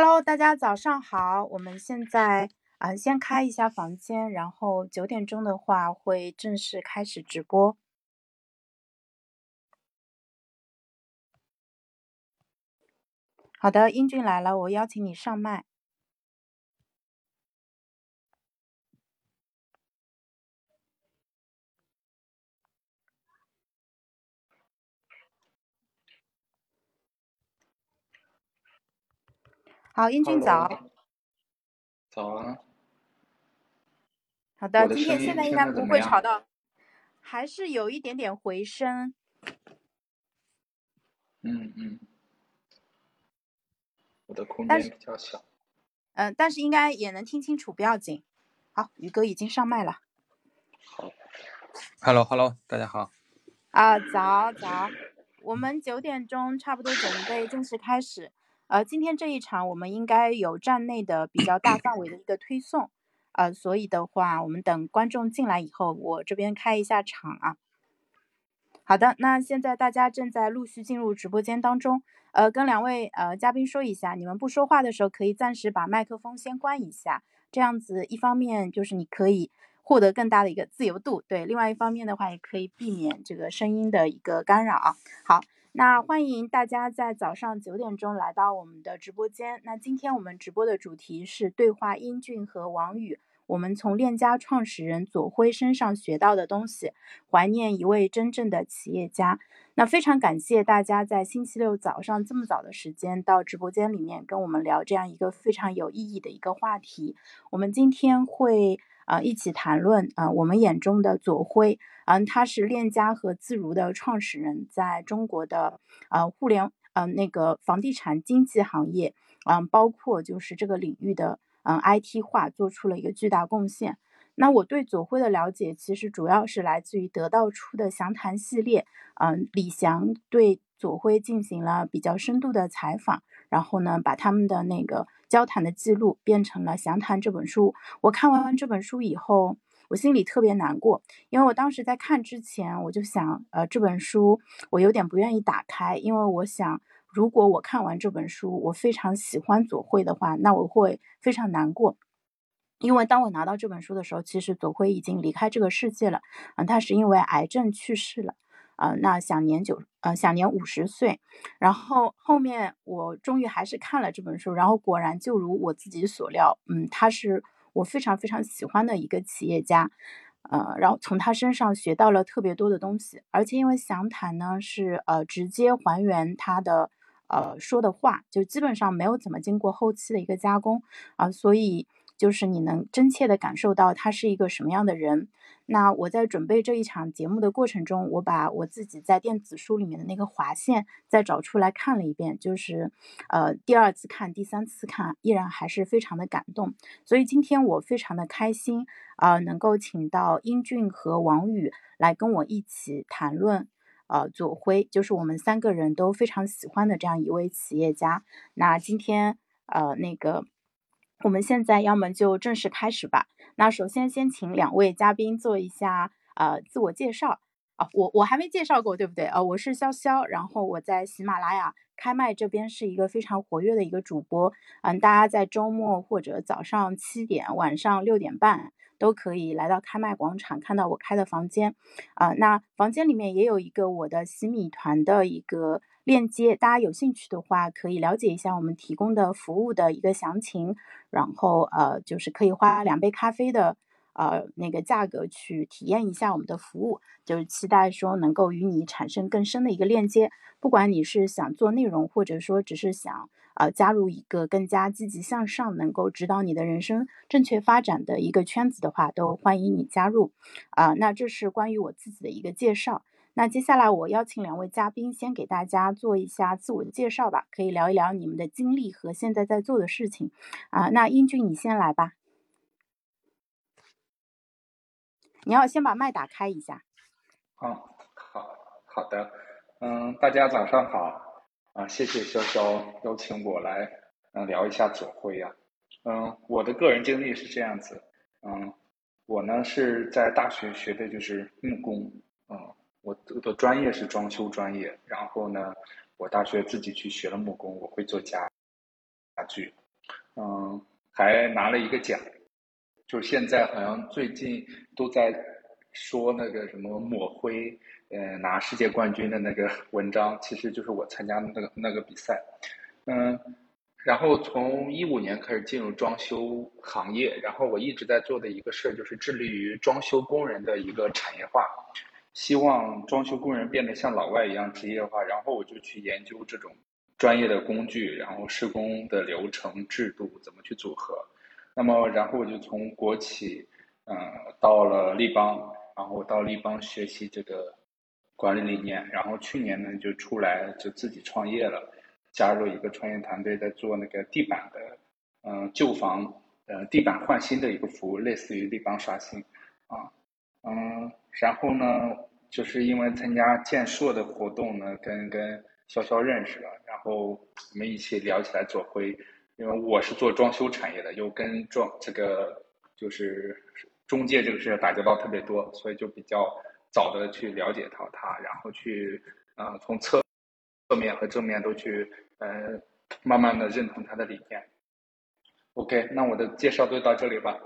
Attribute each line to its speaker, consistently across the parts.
Speaker 1: Hello，大家早上好。我们现在啊、先开一下房间，然后九点钟的话会正式开始直播。好的，英俊来了，我邀请你上麦。好，英俊早。
Speaker 2: 早啊，
Speaker 1: 好的，
Speaker 2: 的
Speaker 1: 今天现在应该不会吵到，还是有一点点回声。
Speaker 2: 嗯嗯，我的空间比较小。
Speaker 1: 嗯、但是应该也能听清楚，不要紧。好，宇哥已经上麦了。
Speaker 2: 好
Speaker 3: ，Hello Hello，大家好。
Speaker 1: 啊，早早，我们九点钟差不多准备正式开始。呃，今天这一场我们应该有站内的比较大范围的一个推送，呃，所以的话，我们等观众进来以后，我这边开一下场啊。好的，那现在大家正在陆续进入直播间当中，呃，跟两位呃嘉宾说一下，你们不说话的时候可以暂时把麦克风先关一下，这样子一方面就是你可以获得更大的一个自由度，对，另外一方面的话也可以避免这个声音的一个干扰啊。好，那欢迎大家在早上九点钟来到我们的直播间。那今天我们直播的主题是对话英俊和王宇，我们从链家创始人左晖身上学到的东西，怀念一位真正的企业家。那非常感谢大家在星期六早上这么早的时间到直播间里面跟我们聊这样一个非常有意义的一个话题。我们今天会啊一起谈论啊我们眼中的左晖，嗯、他是链家和自如的创始人，在中国的呃互联呃那个房地产经纪行业，嗯、包括就是这个领域的嗯、IT 化做出了一个巨大贡献。那我对左晖的了解，其实主要是来自于得到出的详谈系列，嗯、李翔对左晖进行了比较深度的采访，然后呢，把他们的那个交谈的记录变成了《详谈》这本书。我看完这本书以后，我心里特别难过，因为我当时在看之前，我就想，呃，这本书我有点不愿意打开，因为我想，如果我看完这本书，我非常喜欢左晖的话，那我会非常难过。因为当我拿到这本书的时候，其实左晖已经离开这个世界了，嗯、他是因为癌症去世了，呃，那享年九，呃，享年五十岁。然后后面我终于还是看了这本书，然后果然就如我自己所料，嗯，他是我非常非常喜欢的一个企业家，呃，然后从他身上学到了特别多的东西，而且因为详谈呢是呃直接还原他的呃说的话，就基本上没有怎么经过后期的一个加工啊、所以就是你能真切的感受到他是一个什么样的人。那我在准备这一场节目的过程中，我把我自己在电子书里面的那个划线再找出来看了一遍，就是呃第二次看、第三次看，依然还是非常的感动。所以今天我非常的开心啊、能够请到英俊和王宇来跟我一起谈论。呃，左晖就是我们三个人都非常喜欢的这样一位企业家。那今天呃，那个我们现在要么就正式开始吧。那首先先请两位嘉宾做一下呃自我介绍啊，我我还没介绍过，对不对？呃，我是潇潇，然后我在喜马拉雅开麦这边是一个非常活跃的一个主播，嗯，大家在周末或者早上七点、晚上六点半都可以来到开麦广场看到我开的房间，啊、那房间里面也有一个我的洗米团的一个链接，大家有兴趣的话可以了解一下我们提供的服务的一个详情，然后呃就是可以花两杯咖啡的呃那个价格去体验一下我们的服务，就是期待说能够与你产生更深的一个链接。不管你是想做内容，或者说只是想呃加入一个更加积极向上、能够指导你的人生正确发展的一个圈子的话，都欢迎你加入。啊、那这是关于我自己的一个介绍。那接下来我邀请两位嘉宾先给大家做一下自我介绍吧，可以聊一聊你们的经历和现在在做的事情。啊、那英俊你先来吧，你要先把麦打开一下。
Speaker 2: 嗯，好好的，嗯，大家早上好，啊，谢谢潇潇邀请我来，嗯，聊一下左晖呀、嗯，我的个人经历是这样子，嗯，我呢是在大学学的就是木工，嗯，我的专业是装修专业，然后呢，我大学自己去学了木工，我会做家家具，嗯，还拿了一个奖，就是现在好像最近都在说那个什么抹灰，呃，拿世界冠军的那个 文章，其实就是我参加的那个那个比赛，嗯，然后从一五年开始进入装修行业，然后我一直在做的一个事儿就是致力于装修工人的一个产业化，希望装修工人变得像老外一样职业化，然后我就去研究这种。专业的工具，然后施工的流程制度怎么去组合？那么，然后我就从国企，嗯，到了立邦，然后到立邦学习这个管理理念。然后去年呢，就出来就自己创业了，加入一个创业团队，在做那个地板的，嗯，旧房，呃，地板换新的一个服务，类似于立邦刷新，啊，嗯，然后呢，就是因为参加建硕的活动呢，跟跟。潇潇认识了，然后我们一起聊起来做灰，因为我是做装修产业的，又跟装这个就是中介这个事打交道特别多，所以就比较早的去了解到他，然后去啊从侧侧面和正面都去呃慢慢的认同他的理念。OK，那我的介绍就到这里吧。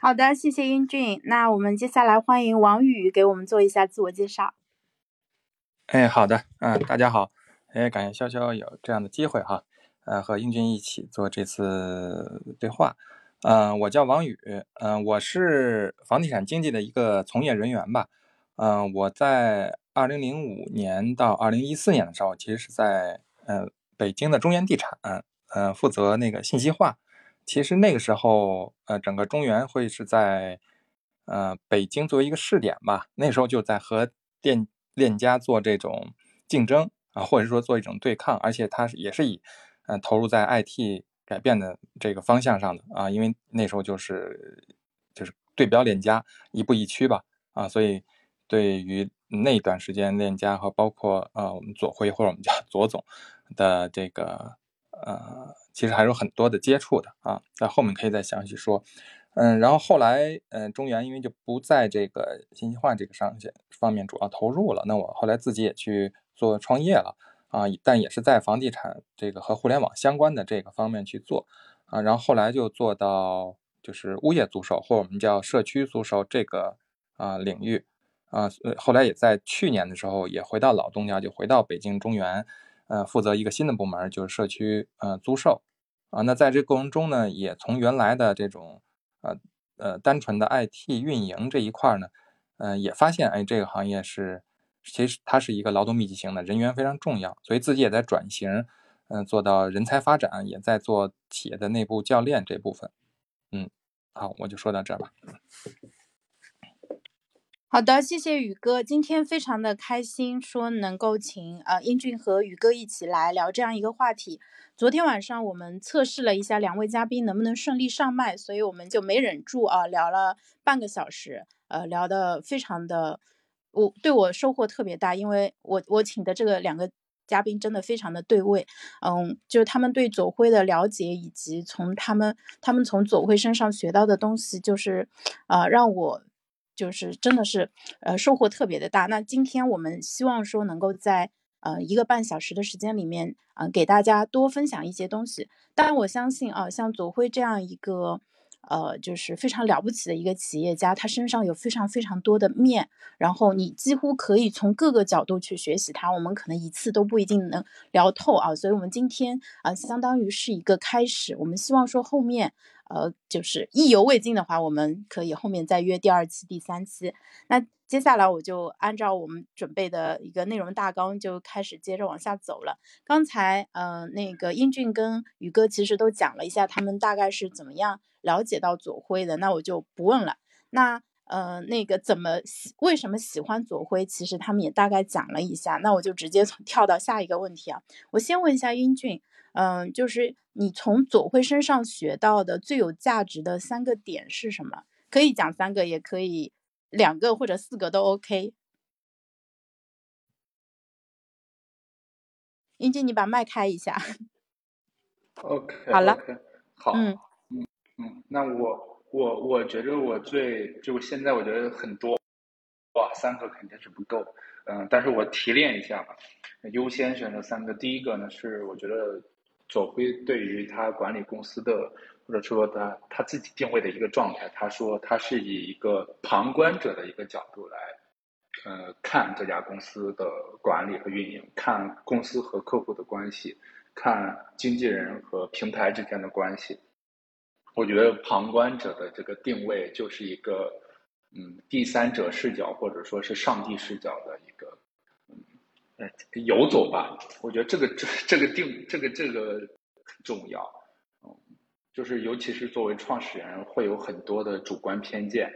Speaker 1: 好的，谢谢英俊。那我们接下来欢迎王宇给我们做一下自我介绍。
Speaker 3: 哎，好的，嗯，大家好，哎，感谢潇潇有这样的机会哈，呃，和英俊一起做这次对话，嗯，我叫王宇，嗯，我是房地产经纪的一个从业人员吧，嗯，我在二零零五年到二零一四年的时候，其实是在嗯北京的中原地产，嗯，负责那个信息化，其实那个时候，呃，整个中原会是在呃北京作为一个试点吧，那时候就在和电。链家做这种竞争啊，或者说做一种对抗，而且它也是以呃投入在 IT 改变的这个方向上的啊，因为那时候就是就是对标链家一步一趋吧啊，所以对于那段时间链家和包括呃我们左辉或者我们叫左总的这个呃，其实还有很多的接触的啊，在后面可以再详细说。嗯，然后后来，嗯，中原因为就不在这个信息化这个上线方面主要投入了，那我后来自己也去做创业了啊，但也是在房地产这个和互联网相关的这个方面去做啊，然后后来就做到就是物业租售或者我们叫社区租售这个啊领域啊，后来也在去年的时候也回到老东家，就回到北京中原，呃，负责一个新的部门，就是社区呃租售啊，那在这过程中呢，也从原来的这种呃呃，单纯的 IT 运营这一块呢，嗯，也发现，哎，这个行业是其实它是一个劳动密集型的，人员非常重要，所以自己也在转型，嗯，做到人才发展，也在做企业的内部教练这部分，嗯，好，我就说到这儿吧。
Speaker 1: 好的，谢谢宇哥，今天非常的开心，说能够请呃英俊和宇哥一起来聊这样一个话题。昨天晚上我们测试了一下两位嘉宾能不能顺利上麦，所以我们就没忍住啊，聊了半个小时，呃，聊的非常的，我对我收获特别大，因为我我请的这个两个嘉宾真的非常的对位，嗯，就是他们对左晖的了解，以及从他们他们从左晖身上学到的东西，就是啊让我。就是真的是，呃，收获特别的大。那今天我们希望说能够在呃一个半小时的时间里面，啊，给大家多分享一些东西。当然，我相信啊，像左晖这样一个。呃，就是非常了不起的一个企业家，他身上有非常非常多的面，然后你几乎可以从各个角度去学习他。我们可能一次都不一定能聊透啊，所以我们今天啊，相当于是一个开始。我们希望说后面，呃，就是意犹未尽的话，我们可以后面再约第二期、第三期。那接下来我就按照我们准备的一个内容大纲就开始接着往下走了。刚才，嗯，那个英俊跟宇哥其实都讲了一下他们大概是怎么样。了解到左晖的，那我就不问了。那呃，那个怎么喜为什么喜欢左晖？其实他们也大概讲了一下。那我就直接从 跳到下一个问题啊。我先问一下英俊，嗯，就是你从左晖身上学到的最有价值的三个点是什么？可以讲三个，也可以两个或者四个都 OK。英俊，你把麦开一下。
Speaker 2: OK。
Speaker 1: 好了。
Speaker 2: 好。嗯。嗯，那我我我觉得我最就现在我觉得很多，哇，三个肯定是不够，嗯，但是我提炼一下吧，优先选择三个。第一个呢是我觉得左晖对于他管理公司的，或者说他他自己定位的一个状态，他说他是以一个旁观者的一个角度来，呃，看这家公司的管理和运营，看公司和客户的关系，看经纪人和平台之间的关系。我觉得旁观者的这个定位就是一个，嗯，第三者视角或者说是上帝视角的一个，游走吧。我觉得这个这这个定这个这个很重要，嗯，就是尤其是作为创始人，会有很多的主观偏见。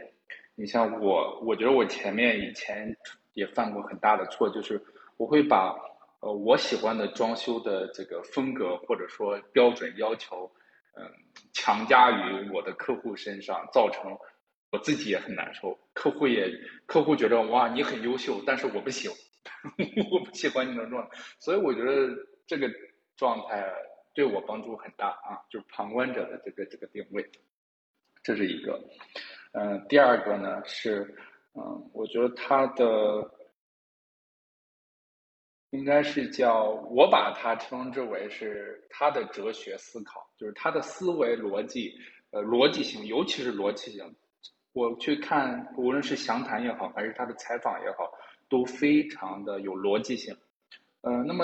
Speaker 2: 你像我，我觉得我前面以前也犯过很大的错，就是我会把呃我喜欢的装修的这个风格或者说标准要求。嗯，强加于我的客户身上，造成我自己也很难受。客户也，客户觉得哇，你很优秀，但是我不喜欢，我不喜欢你的状态。所以我觉得这个状态对我帮助很大啊，就是旁观者的这个这个定位，这是一个。嗯，第二个呢是，嗯，我觉得他的。应该是叫我把它称之为是他的哲学思考，就是他的思维逻辑，呃，逻辑性，尤其是逻辑性。我去看，无论是详谈也好，还是他的采访也好，都非常的有逻辑性。嗯，那么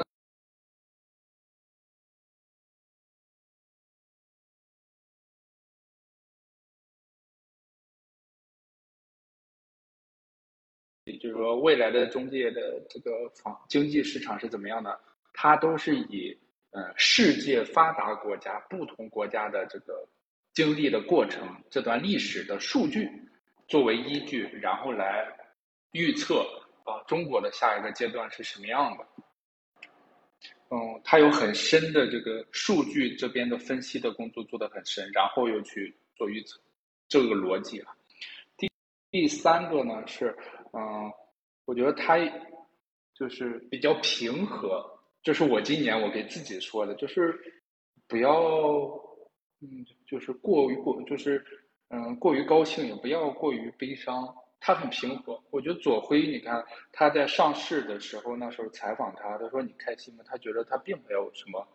Speaker 2: 也。就是说，未来的中介的这个房经济市场是怎么样的？它都是以呃世界发达国家不同国家的这个经历的过程这段历史的数据作为依据，然后来预测啊中国的下一个阶段是什么样的。嗯，它有很深的这个数据这边的分析的工作做得很深，然后又去做预测，这个逻辑啊。第第三个呢是。嗯，我觉得他就是比较平和，就是我今年我给自己说的，就是不要，嗯，就是过于过，就是嗯，过于高兴，也不要过于悲伤。他很平和。我觉得左晖，你看他在上市的时候，那时候采访他，他说你开心吗？他觉得他并没有什么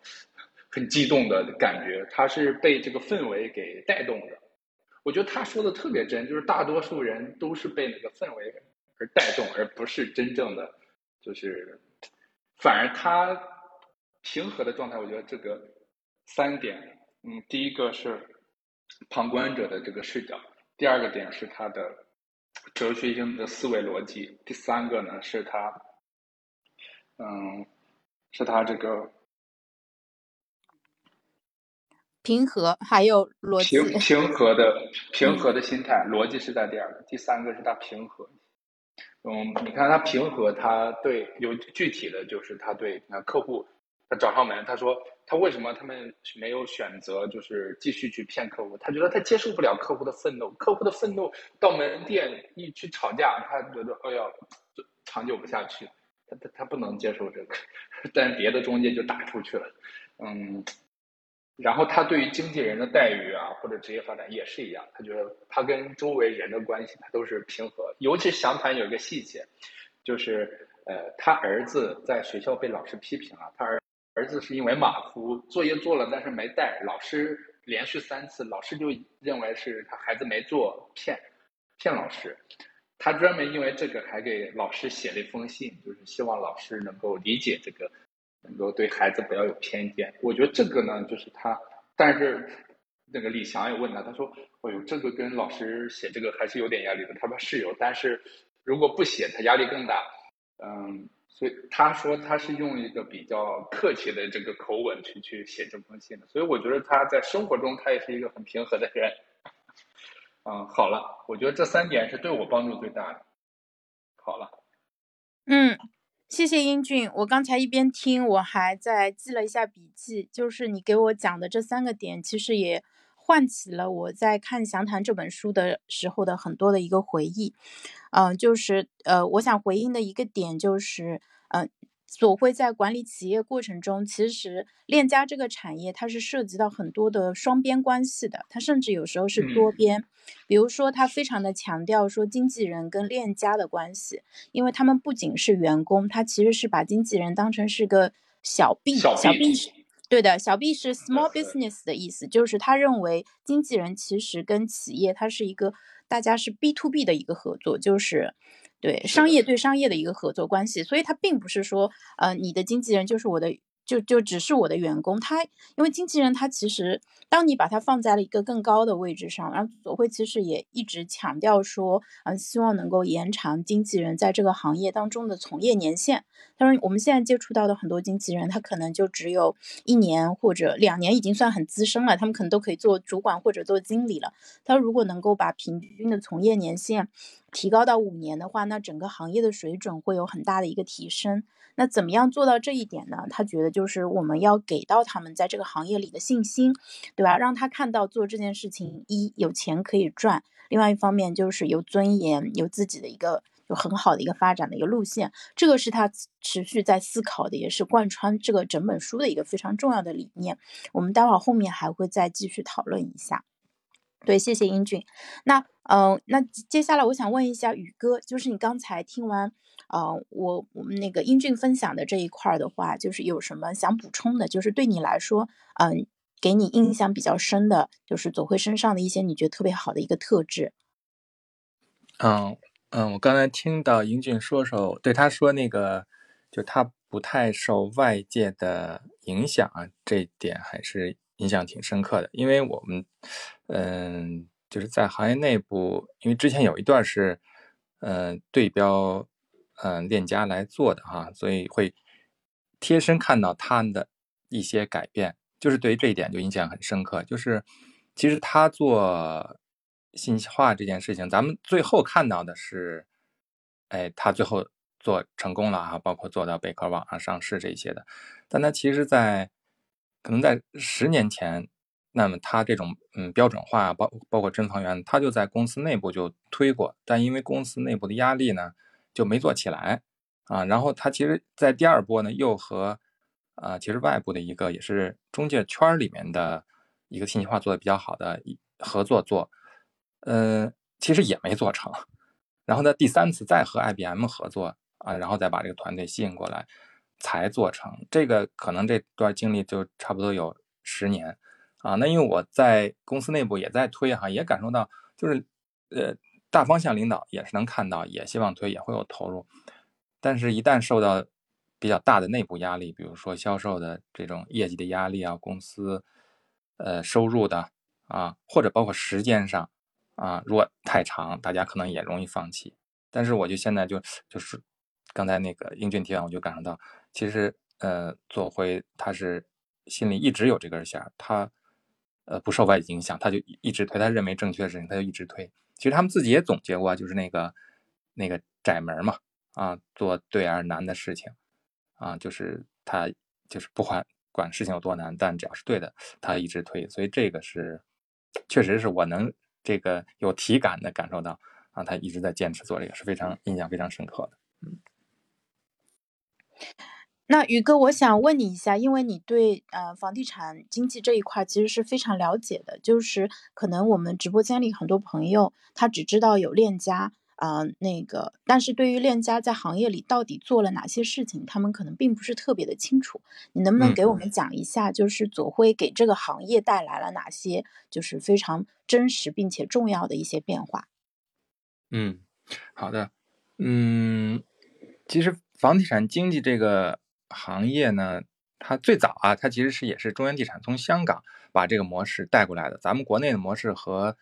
Speaker 2: 很激动的感觉，他是被这个氛围给带动的。我觉得他说的特别真，就是大多数人都是被那个氛围。而带动，而不是真正的，就是，反而他平和的状态，我觉得这个三点，嗯，第一个是旁观者的这个视角，第二个点是他的哲学性的思维逻辑，第三个呢是他，嗯，是他这个
Speaker 1: 平和，还有逻辑
Speaker 2: 平平和的平和的心态，逻辑是在第二个，第三个是他平和。嗯，你看他平和，他对有具体的就是他对那客户，找上门，他说他为什么他们没有选择就是继续去骗客户？他觉得他接受不了客户的愤怒，客户的愤怒到门店一去吵架，他觉得哎呀，长久不下去，他他他不能接受这个，但别的中介就打出去了，嗯。然后他对于经纪人的待遇啊，或者职业发展也是一样，他觉得他跟周围人的关系他都是平和。尤其详谈有一个细节，就是呃，他儿子在学校被老师批评了，他儿儿子是因为马虎，作业做了但是没带，老师连续三次，老师就认为是他孩子没做，骗骗老师。他专门因为这个还给老师写了一封信，就是希望老师能够理解这个。能够对孩子不要有偏见，我觉得这个呢，就是他。但是那个李翔也问他，他说：“哎呦，这个跟老师写这个还是有点压力的。”他说是有，但是如果不写，他压力更大。嗯，所以他说他是用一个比较客气的这个口吻去去写这封信的。所以我觉得他在生活中他也是一个很平和的人。嗯，好了，我觉得这三点是对我帮助最大的。好了，
Speaker 1: 嗯。谢谢英俊，我刚才一边听，我还在记了一下笔记。就是你给我讲的这三个点，其实也唤起了我在看《详谈》这本书的时候的很多的一个回忆。嗯，就是呃，我想回应的一个点就是，嗯。所会在管理企业过程中，其实链家这个产业它是涉及到很多的双边关系的，它甚至有时候是多边。比如说，它非常的强调说经纪人跟链家的关系，因为他们不仅是员工，他其实是把经纪人当成是个小 B，小 B 是对的，小 B 是 small business 的意思，就是他认为经纪人其实跟企业它是一个大家是 B to B 的一个合作，就是对商业对商业的一个合作关系，所以他并不是说呃你的经纪人就是我的。就就只是我的员工，他因为经纪人他其实，当你把他放在了一个更高的位置上，然后左晖其实也一直强调说，嗯，希望能够延长经纪人在这个行业当中的从业年限。他说我们现在接触到的很多经纪人，他可能就只有一年或者两年，已经算很资深了，他们可能都可以做主管或者做经理了。他说如果能够把平均的从业年限提高到五年的话，那整个行业的水准会有很大的一个提升。那怎么样做到这一点呢？他觉得就是我们要给到他们在这个行业里的信心，对吧？让他看到做这件事情，一有钱可以赚，另外一方面就是有尊严，有自己的一个有很好的一个发展的一个路线。这个是他持续在思考的，也是贯穿这个整本书的一个非常重要的理念。我们待会儿后面还会再继续讨论一下。对，谢谢英俊。那嗯，那接下来我想问一下宇哥，就是你刚才听完。呃，我我们那个英俊分享的这一块的话，就是有什么想补充的？就是对你来说，嗯，给你印象比较深的，就是左晖身上的一些你觉得特别好的一个特质。
Speaker 3: 嗯嗯，我刚才听到英俊说说，对他说那个，就他不太受外界的影响啊，这一点还是印象挺深刻的。因为我们，嗯，就是在行业内部，因为之前有一段是，嗯，对标。嗯，链家来做的哈，所以会贴身看到他的一些改变，就是对于这一点就印象很深刻。就是其实他做信息化这件事情，咱们最后看到的是，哎，他最后做成功了哈，包括做到贝壳网上上市这些的。但他其实，在可能在十年前，那么他这种嗯标准化，包包括真房源，他就在公司内部就推过，但因为公司内部的压力呢。就没做起来啊，然后他其实，在第二波呢，又和啊，其实外部的一个也是中介圈里面的一个信息化做的比较好的合作做，嗯，其实也没做成。然后呢，第三次再和 IBM 合作啊，然后再把这个团队吸引过来，才做成。这个可能这段经历就差不多有十年啊。那因为我在公司内部也在推哈，也感受到就是呃。大方向领导也是能看到，也希望推，也会有投入，但是，一旦受到比较大的内部压力，比如说销售的这种业绩的压力啊，公司呃收入的啊，或者包括时间上啊，如果太长，大家可能也容易放弃。但是，我就现在就就是刚才那个英俊提问，我就感受到，其实呃，左辉他是心里一直有这根弦，他呃不受外界影响，他就一直推，他认为正确的事情，他就一直推。其实他们自己也总结过，就是那个那个窄门嘛，啊，做对而难的事情，啊，就是他就是不管管事情有多难，但只要是对的，他一直推。所以这个是确实是我能这个有体感的感受到啊，他一直在坚持做这个，是非常印象非常深刻的，嗯。
Speaker 1: 那宇哥，我想问你一下，因为你对呃房地产经济这一块其实是非常了解的，就是可能我们直播间里很多朋友他只知道有链家啊那个，但是对于链家在行业里到底做了哪些事情，他们可能并不是特别的清楚。你能不能给我们讲一下，就是左晖给这个行业带来了哪些就是非常真实并且重要的一些变化？
Speaker 3: 嗯，好的，嗯，其实房地产经济这个。行业呢，它最早啊，它其实是也是中原地产从香港把这个模式带过来的。咱们国内的模式和，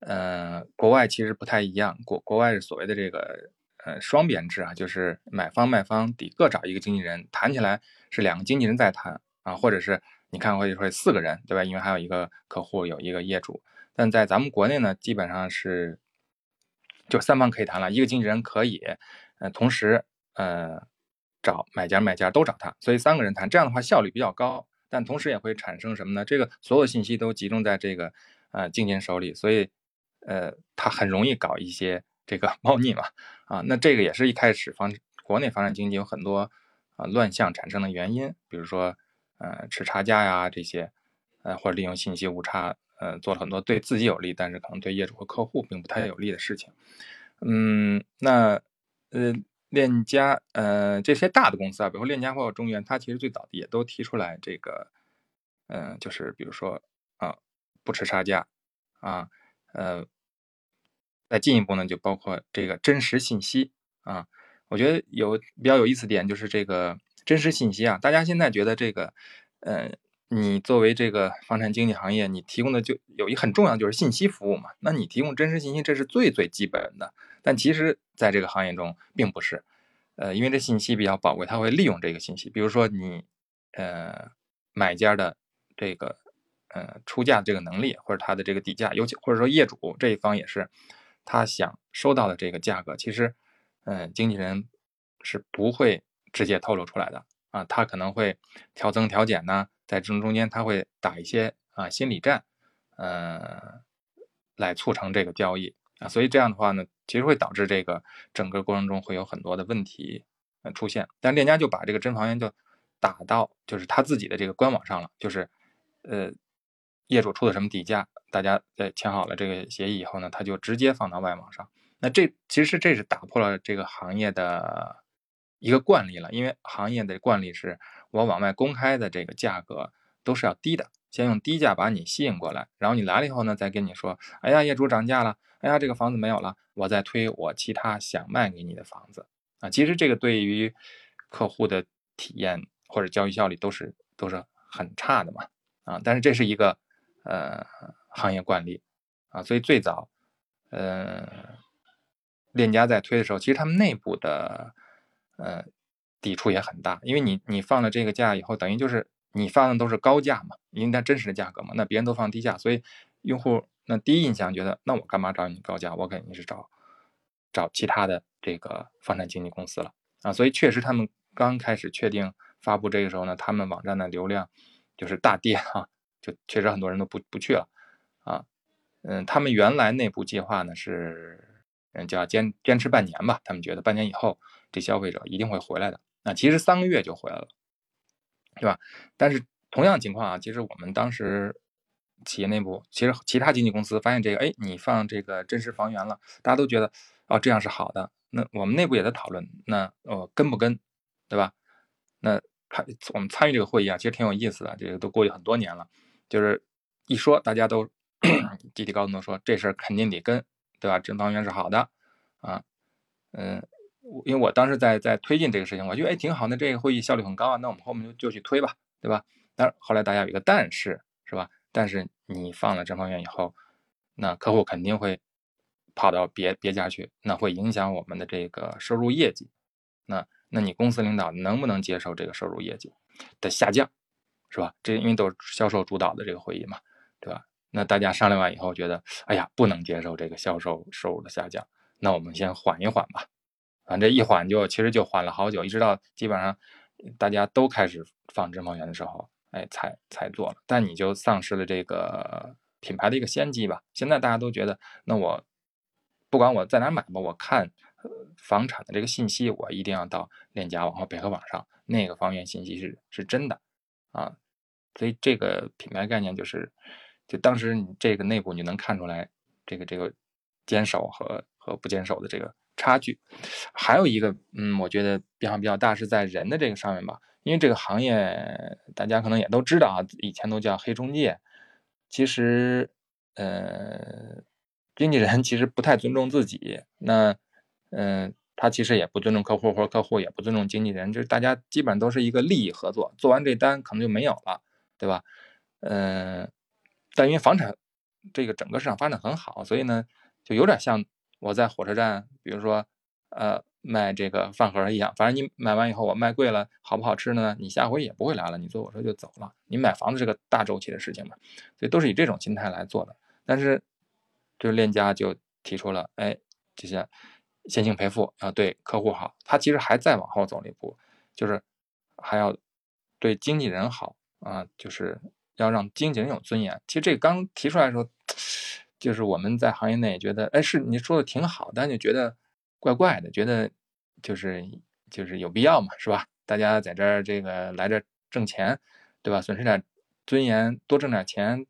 Speaker 3: 呃，国外其实不太一样。国国外是所谓的这个呃双编制啊，就是买方卖方得各找一个经纪人，谈起来是两个经纪人在谈啊，或者是你看或者说四个人，对吧？因为还有一个客户有一个业主。但在咱们国内呢，基本上是就三方可以谈了，一个经纪人可以，呃，同时呃。找买家卖家都找他，所以三个人谈，这样的话效率比较高，但同时也会产生什么呢？这个所有信息都集中在这个呃经纪人手里，所以呃他很容易搞一些这个 猫腻嘛啊，那这个也是一开始房国内房产经济有很多啊乱象产生的原因，比如说呃吃差价呀这些，呃或者利用信息误差，呃做了很多对自己有利，但是可能对业主和客户并不太有利的事情，嗯，那呃。链家，呃，这些大的公司啊，比如链家或者中原，它其实最早也都提出来这个，嗯，就是比如说啊，不吃差价啊，呃，再进一步呢，就包括这个真实信息啊。我觉得有比较有意思点就是这个真实信息啊，大家现在觉得这个，呃，你作为这个房产经纪行业，你提供的就有一很重要就是信息服务嘛。那你提供真实信息，这是最最基本的。但其实在这个行业中并不是，呃，因为这信息比较宝贵，他会利用这个信息，比如说你，呃，买家的这个，呃，出价这个能力或者他的这个底价，尤其或者说业主这一方也是，他想收到的这个价格，其实。嗯，经纪人是不会直接透露出来的啊，他可能会调增调减呢，在这中间他会打一些啊心理战，呃，来促成这个交易啊，所以这样的话呢，其实会导致这个整个过程中会有很多的问题呃出现，但链家就把这个真房源就打到就是他自己的这个官网上了，就是呃业主出的什么底价，大家在签好了这个协议以后呢，他就直接放到外网上。那这其实这是打破了这个行业的一个惯例了，因为行业的惯例是我往外公开的这个价格都是要低的，先用低价把你吸引过来，然后你来了以后呢，再跟你说，哎呀，业主涨价了，哎呀，这个房子没有了，我再推我其他想卖给你的房子啊。其实这个对于客户的体验或者交易效率都是都是很差的嘛啊。但是这是一个呃行业惯例啊，所以最早呃。链家在推的时候，其实他们内部的呃抵触也很大，因为你你放了这个价以后，等于就是你放的都是高价嘛，因为它真实的价格嘛，那别人都放低价，所以用户那第一印象觉得，那我干嘛找你高价？我肯定是找找其他的这个房产经纪公司了啊。所以确实他们刚开始确定发布这个时候呢，他们网站的流量就是大跌啊，就确实很多人都不不去了啊。嗯，他们原来内部计划呢是。嗯，叫坚坚持半年吧，他们觉得半年以后这消费者一定会回来的。那其实三个月就回来了，对吧？但是同样情况啊，其实我们当时企业内部，其实其他经纪公司发现这个，哎，你放这个真实房源了，大家都觉得哦这样是好的。那我们内部也在讨论，那哦跟不跟，对吧？那看我们参与这个会议啊，其实挺有意思的。这个都过去很多年了，就是一说大家都 集体高度都说这事儿肯定得跟。对吧？真房源是好的，啊，嗯，因为我当时在在推进这个事情，我觉得哎挺好，那这个会议效率很高啊，那我们后面就就去推吧，对吧？但是后来大家有一个但是，是吧？但是你放了真房源以后，那客户肯定会跑到别别家去，那会影响我们的这个收入业绩，那那你公司领导能不能接受这个收入业绩的下降，是吧？这因为都是销售主导的这个会议嘛，对吧？那大家商量完以后，觉得哎呀，不能接受这个销售收入的下降，那我们先缓一缓吧。反正一缓就其实就缓了好久，一直到基本上大家都开始放真房源的时候，哎，才才做了。但你就丧失了这个品牌的一个先机吧。现在大家都觉得，那我不管我在哪买吧，我看房产的这个信息，我一定要到链家网或北河网上，那个房源信息是是真的啊。所以这个品牌概念就是。就当时你这个内部你能看出来，这个这个坚守和和不坚守的这个差距，还有一个嗯，我觉得变化比较大是在人的这个上面吧，因为这个行业大家可能也都知道啊，以前都叫黑中介，其实呃，经纪人其实不太尊重自己，那嗯，他其实也不尊重客户，或者客户也不尊重经纪人，就是大家基本都是一个利益合作，做完这单可能就没有了，对吧？嗯。但因为房产这个整个市场发展很好，所以呢，就有点像我在火车站，比如说，呃，卖这个饭盒一样。反正你买完以后，我卖贵了，好不好吃呢？你下回也不会来了，你坐火车就走了。你买房子是个大周期的事情嘛，所以都是以这种心态来做的。但是，就是链家就提出了，哎，这些先行赔付啊，对客户好。他其实还再往后走了一步，就是还要对经纪人好啊，就是。要让经纪人有尊严。其实这刚提出来的时候，就是我们在行业内觉得，哎，是你说的挺好，但就觉得怪怪的，觉得就是就是有必要嘛，是吧？大家在这儿这个来这挣钱，对吧？损失点尊严，多挣点钱，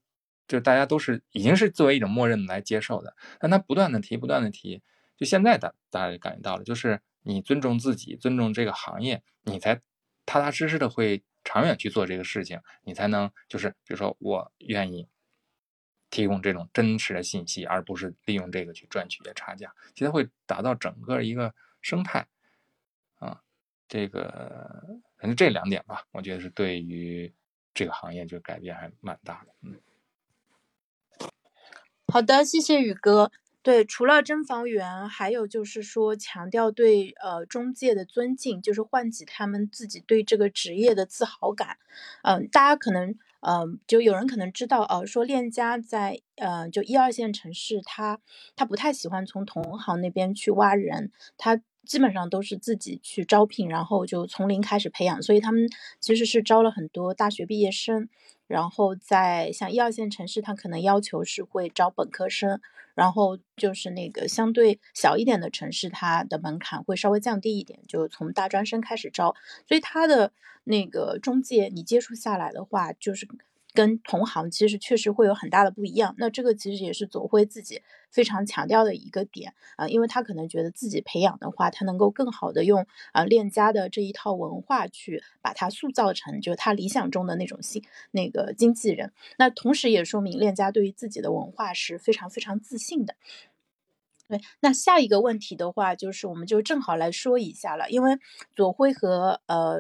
Speaker 3: 就大家都是已经是作为一种默认来接受的。但他不断的提，不断的提，就现在大大家就感觉到了，就是你尊重自己，尊重这个行业，你才踏踏实实的会。长远去做这个事情，你才能就是比如说我愿意提供这种真实的信息，而不是利用这个去赚取一些差价，其实会达到整个一个生态啊。这个反正这两点吧，我觉得是对于这个行业就改变还蛮大的。嗯，
Speaker 1: 好的，谢谢宇哥。对，除了真房源，还有就是说强调对呃中介的尊敬，就是唤起他们自己对这个职业的自豪感。嗯，大家可能嗯，就有人可能知道哦，说链家在呃就一二线城市，他他不太喜欢从同行那边去挖人，他基本上都是自己去招聘，然后就从零开始培养，所以他们其实是招了很多大学毕业生。然后在像一二线城市，他可能要求是会招本科生，然后就是那个相对小一点的城市，它的门槛会稍微降低一点，就从大专生开始招。所以他的那个中介，你接触下来的话，就是。跟同行其实确实会有很大的不一样，那这个其实也是左晖自己非常强调的一个点啊，因为他可能觉得自己培养的话，他能够更好的用啊链家的这一套文化去把它塑造成就是他理想中的那种新那个经纪人，那同时也说明链家对于自己的文化是非常非常自信的。对，那下一个问题的话，就是我们就正好来说一下了，因为左晖和呃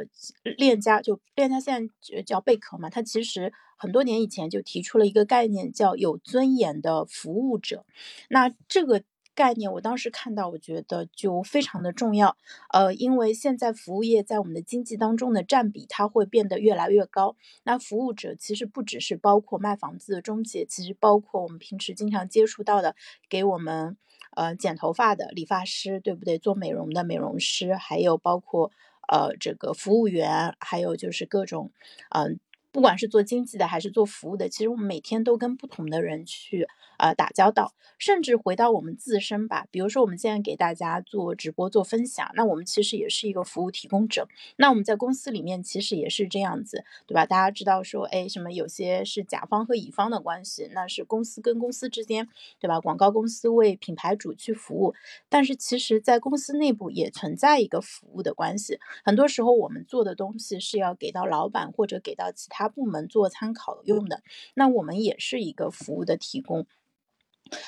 Speaker 1: 链家就链家现在叫贝壳嘛，它其实很多年以前就提出了一个概念，叫有尊严的服务者。那这个概念我当时看到，我觉得就非常的重要。呃，因为现在服务业在我们的经济当中的占比，它会变得越来越高。那服务者其实不只是包括卖房子的中介，其实包括我们平时经常接触到的给我们。呃，剪头发的理发师，对不对？做美容的美容师，还有包括呃这个服务员，还有就是各种，嗯。不管是做经济的还是做服务的，其实我们每天都跟不同的人去呃打交道，甚至回到我们自身吧。比如说我们现在给大家做直播做分享，那我们其实也是一个服务提供者。那我们在公司里面其实也是这样子，对吧？大家知道说，哎，什么有些是甲方和乙方的关系，那是公司跟公司之间，对吧？广告公司为品牌主去服务，但是其实在公司内部也存在一个服务的关系。很多时候我们做的东西是要给到老板或者给到其他。部门做参考用的，那我们也是一个服务的提供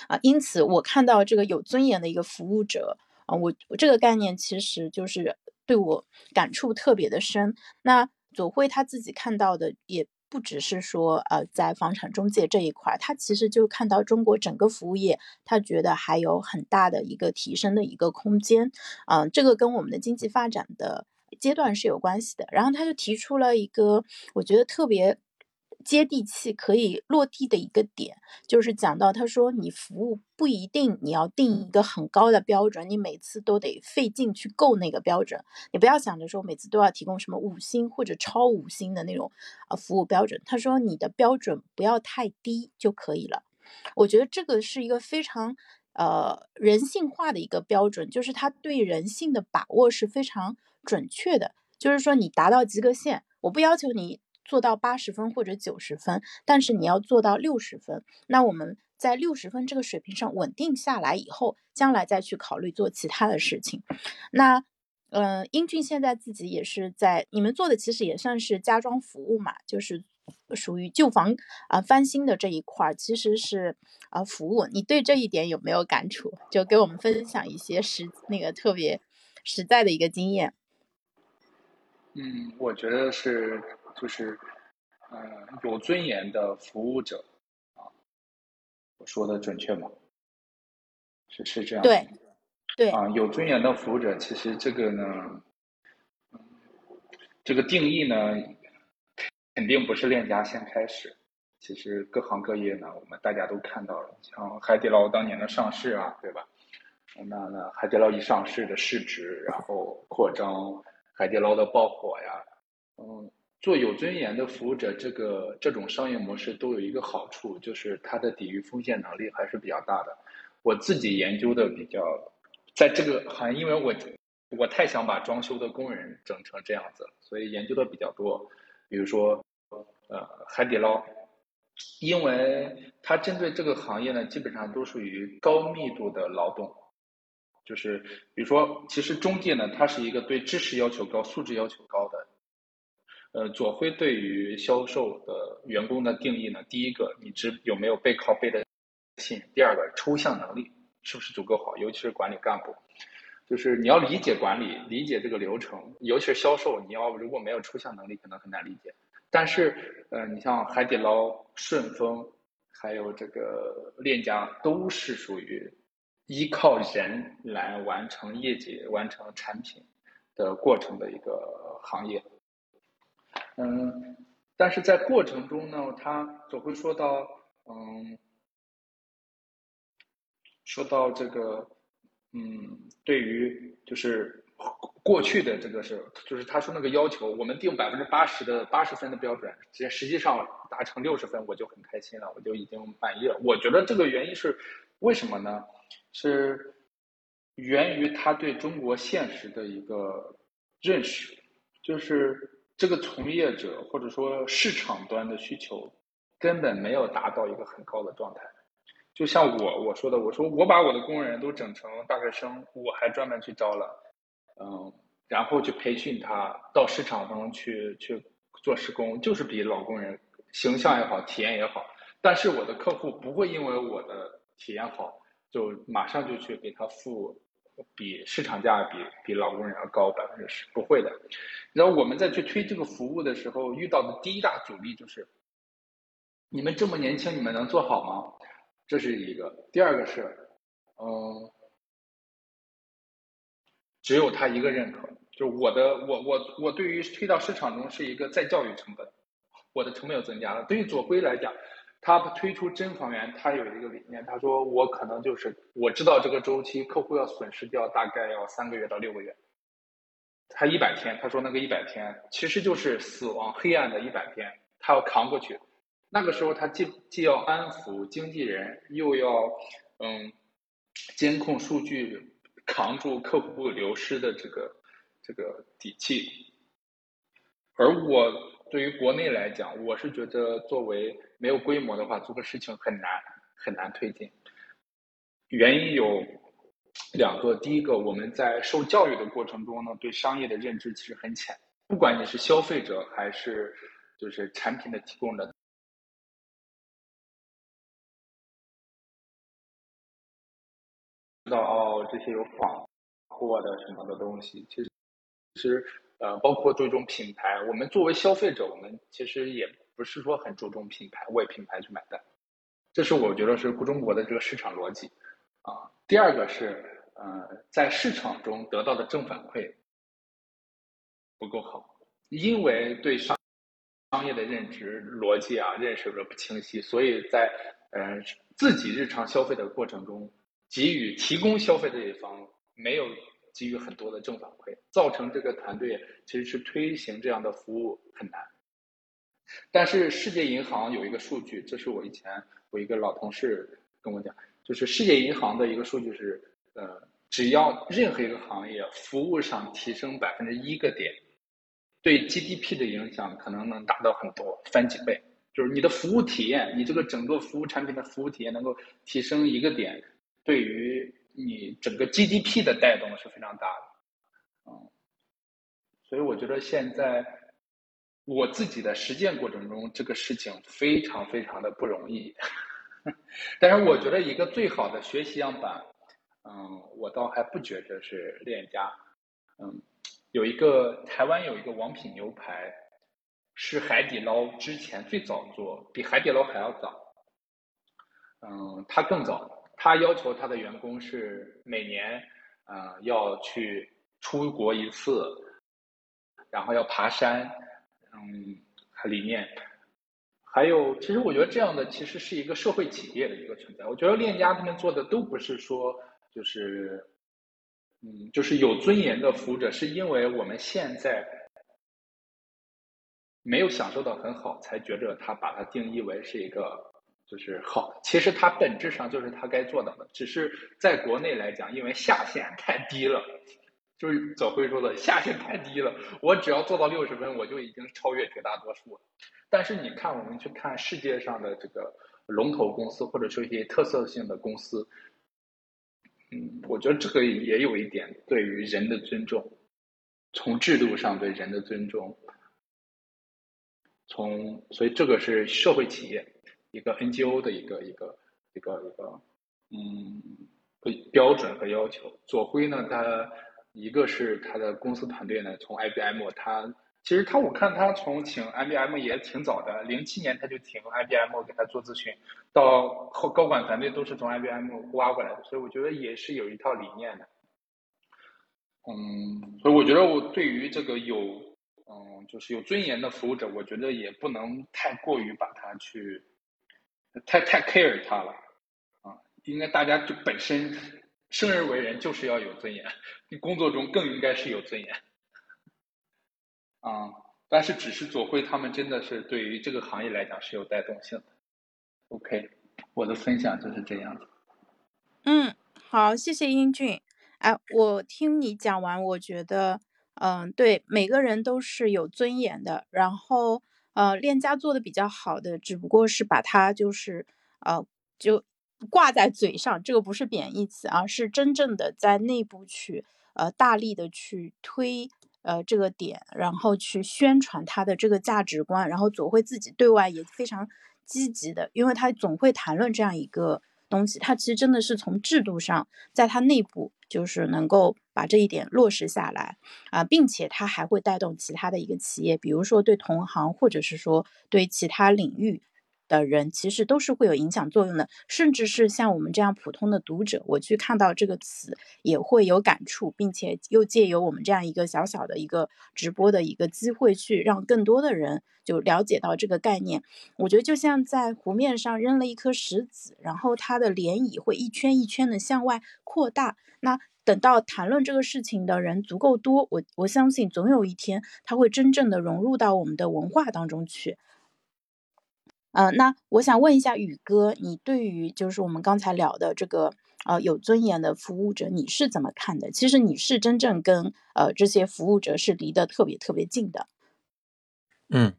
Speaker 1: 啊，因此我看到这个有尊严的一个服务者啊，我这个概念其实就是对我感触特别的深。那左晖他自己看到的也不只是说呃在房产中介这一块，他其实就看到中国整个服务业，他觉得还有很大的一个提升的一个空间啊，这个跟我们的经济发展的。阶段是有关系的，然后他就提出了一个我觉得特别接地气、可以落地的一个点，就是讲到他说你服务不一定你要定一个很高的标准，你每次都得费劲去够那个标准，你不要想着说每次都要提供什么五星或者超五星的那种啊服务标准。他说你的标准不要太低就可以了。我觉得这个是一个非常呃人性化的一个标准，就是他对人性的把握是非常。准确的，就是说你达到及格线，我不要求你做到八十分或者九十分，但是你要做到六十分。那我们在六十分这个水平上稳定下来以后，将来再去考虑做其他的事情。那，嗯，英俊现在自己也是在你们做的，其实也算是家装服务嘛，就是属于旧房啊翻新的这一块，其实是啊服务。你对这一点有没有感触？就给我们分享一些实那个特别实在的一个经验。
Speaker 2: 嗯，我觉得是，就是，呃，有尊严的服务者，啊，我说的准确吗？是是这样。
Speaker 1: 对，对。
Speaker 2: 啊，有尊严的服务者，其实这个呢，这个定义呢，肯定不是链家先开始，其实各行各业呢，我们大家都看到了，像海底捞当年的上市啊，对吧？那那海底捞一上市的市值，然后扩张。海底捞的爆火呀，嗯，做有尊严的服务者，这个这种商业模式都有一个好处，就是它的抵御风险能力还是比较大的。我自己研究的比较，在这个行业，因为我我太想把装修的工人整成这样子，所以研究的比较多。比如说，呃，海底捞，因为它针对这个行业呢，基本上都属于高密度的劳动。就是，比如说，其实中介呢，它是一个对知识要求高、素质要求高的，呃，左晖对于销售的员工的定义呢，第一个，你知有没有背靠背的信；第二个，抽象能力是不是足够好，尤其是管理干部，就是你要理解管理，理解这个流程，尤其是销售，你要如果没有抽象能力，可能很难理解。但是，呃，你像海底捞、顺丰，还有这个链家，都是属于依靠人来完成业绩、完成产品的过程的一个行业。嗯，但是在过程中呢，他总会说到，嗯，说到这个，嗯，对于就是过去的这个是，就是他说那个要求，我们定百分之八十的八十分的标准，实实际上达成六十分，我就很开心了，我就已经满意了。我觉得这个原因是为什么呢？是源于他对中国现实的一个认识，就是。这个从业者或者说市场端的需求根本没有达到一个很高的状态，就像我我说的，我说我把我的工人都整成大学生，我还专门去招了，嗯，然后去培训他到市场中去去做施工，就是比老工人形象也好，体验也好。但是我的客户不会因为我的体验好，就马上就去给他付。比市场价比比老工人要高百分之十，不会的。然后我们在去推这个服务的时候，遇到的第一大阻力就是：你们这么年轻，你们能做好吗？这是一个。第二个是，嗯，只有他一个认可，就我的，我我我对于推到市场中是一个再教育成本，我的成本又增加了。对于左晖来讲。他推出真房源，他有一个理念，他说我可能就是我知道这个周期客户要损失掉大概要三个月到六个月，他一百天，他说那个一百天其实就是死亡黑暗的一百天，他要扛过去。那个时候他既既要安抚经纪人，又要嗯监控数据，扛住客户流失的这个这个底气。而我对于国内来讲，我是觉得作为没有规模的话，做个事情很难很难推进。原因有两个，第一个，我们在受教育的过程中呢，对商业的认知其实很浅。不管你是消费者还是就是产品的提供者，知道哦，这些有仿货的什么的东西，其实其实呃，包括这种品牌，我们作为消费者，我们其实也。不是说很注重品牌，为品牌去买单，这是我觉得是中国的这个市场逻辑啊。第二个是，呃，在市场中得到的正反馈不够好，因为对商商业的认知逻辑啊认识的不清晰，所以在呃自己日常消费的过程中，给予提供消费的一方没有给予很多的正反馈，造成这个团队其实是推行这样的服务很难。但是世界银行有一个数据，这是我以前我一个老同事跟我讲，就是世界银行的一个数据是，呃，只要任何一个行业服务上提升百分之一个点，对 GDP 的影响可能能达到很多，翻几倍。就是你的服务体验，你这个整个服务产品的服务体验能够提升一个点，对于你整个 GDP 的带动是非常大的。嗯，所以我觉得现在。我自己的实践过程中，这个事情非常非常的不容易。但是我觉得一个最好的学习样板，嗯，我倒还不觉得是链家。嗯，有一个台湾有一个王品牛排，是海底捞之前最早做，比海底捞还要早。嗯，他更早，他要求他的员工是每年，嗯，要去出国一次，然后要爬山。嗯，理念，还有，其实我觉得这样的其实是一个社会企业的一个存在。我觉得链家他们做的都不是说就是，嗯，就是有尊严的服务者，是因为我们现在没有享受到很好，才觉着他把它定义为是一个就是好。其实它本质上就是它该做到的，只是在国内来讲，因为下限太低了。就是左辉说的下限太低了，我只要做到六十分，我就已经超越绝大多数了。但是你看，我们去看世界上的这个龙头公司，或者说一些特色性的公司，嗯，我觉得这个也有一点对于人的尊重，从制度上对人的尊重，从所以这个是社会企业一个 NGO 的一个一个一个一个嗯标准和要求。左晖呢，他一个是他的公司团队呢，从 IBM 他。其实他，我看他从请 IBM 也挺早的，零七年他就请 IBM 给他做咨询，到后高管团队都是从 IBM 挖过来的，所以我觉得也是有一套理念的。嗯，所以我觉得我对于这个有，嗯，就是有尊严的服务者，我觉得也不能太过于把他去，太太 care 他了，啊，应该大家就本身生而为人就是要有尊严，你工作中更应该是有尊严。啊，但是只是左晖他们真的是对于这个行业来讲是有带动性的。OK，我的分享就是这样子。
Speaker 1: 嗯，好，谢谢英俊。哎，我听你讲完，我觉得，嗯，对，每个人都是有尊严的。然后，呃，链家做的比较好的，只不过是把它就是，呃，就挂在嘴上，这个不是贬义词啊，是真正的在内部去，呃，大力的去推。呃，这个点，然后去宣传他的这个价值观，然后左晖自己对外也非常积极的，因为他总会谈论这样一个东西，他其实真的是从制度上，在他内部就是能够把这一点落实下来啊，并且它还会带动其他的一个企业，比如说对同行，或者是说对其他领域。的人其实都是会有影响作用的，甚至是像我们这样普通的读者，我去看到这个词也会有感触，并且又借由我们这样一个小小的一个直播的一个机会，去让更多的人就了解到这个概念。我觉得就像在湖面上扔了一颗石子，然后它的涟漪会一圈一圈的向外扩大。那等到谈论这个事情的人足够多，我我相信总有一天它会真正的融入到我们的文化当中去。呃，那我想问一下宇哥，你对于就是我们刚才聊的这个呃有尊严的服务者，你是怎么看的？其实你是真正跟呃这些服务者是离得特别特别近的。
Speaker 3: 嗯，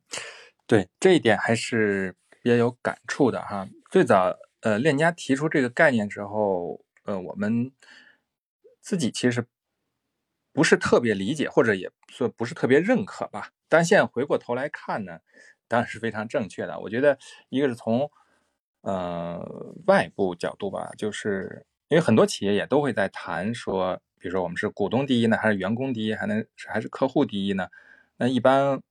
Speaker 3: 对这一点还是比较有感触的哈。最早呃链家提出这个概念之后，呃我们自己其实不是特别理解，或者也说不是特别认可吧。但现在回过头来看呢。当然是非常正确的。我觉得一个是从呃外部角度吧，就是因为很多企业也都会在谈说，比如说我们是股东第一呢，还是员工第一，还能还是客户第一呢？那一般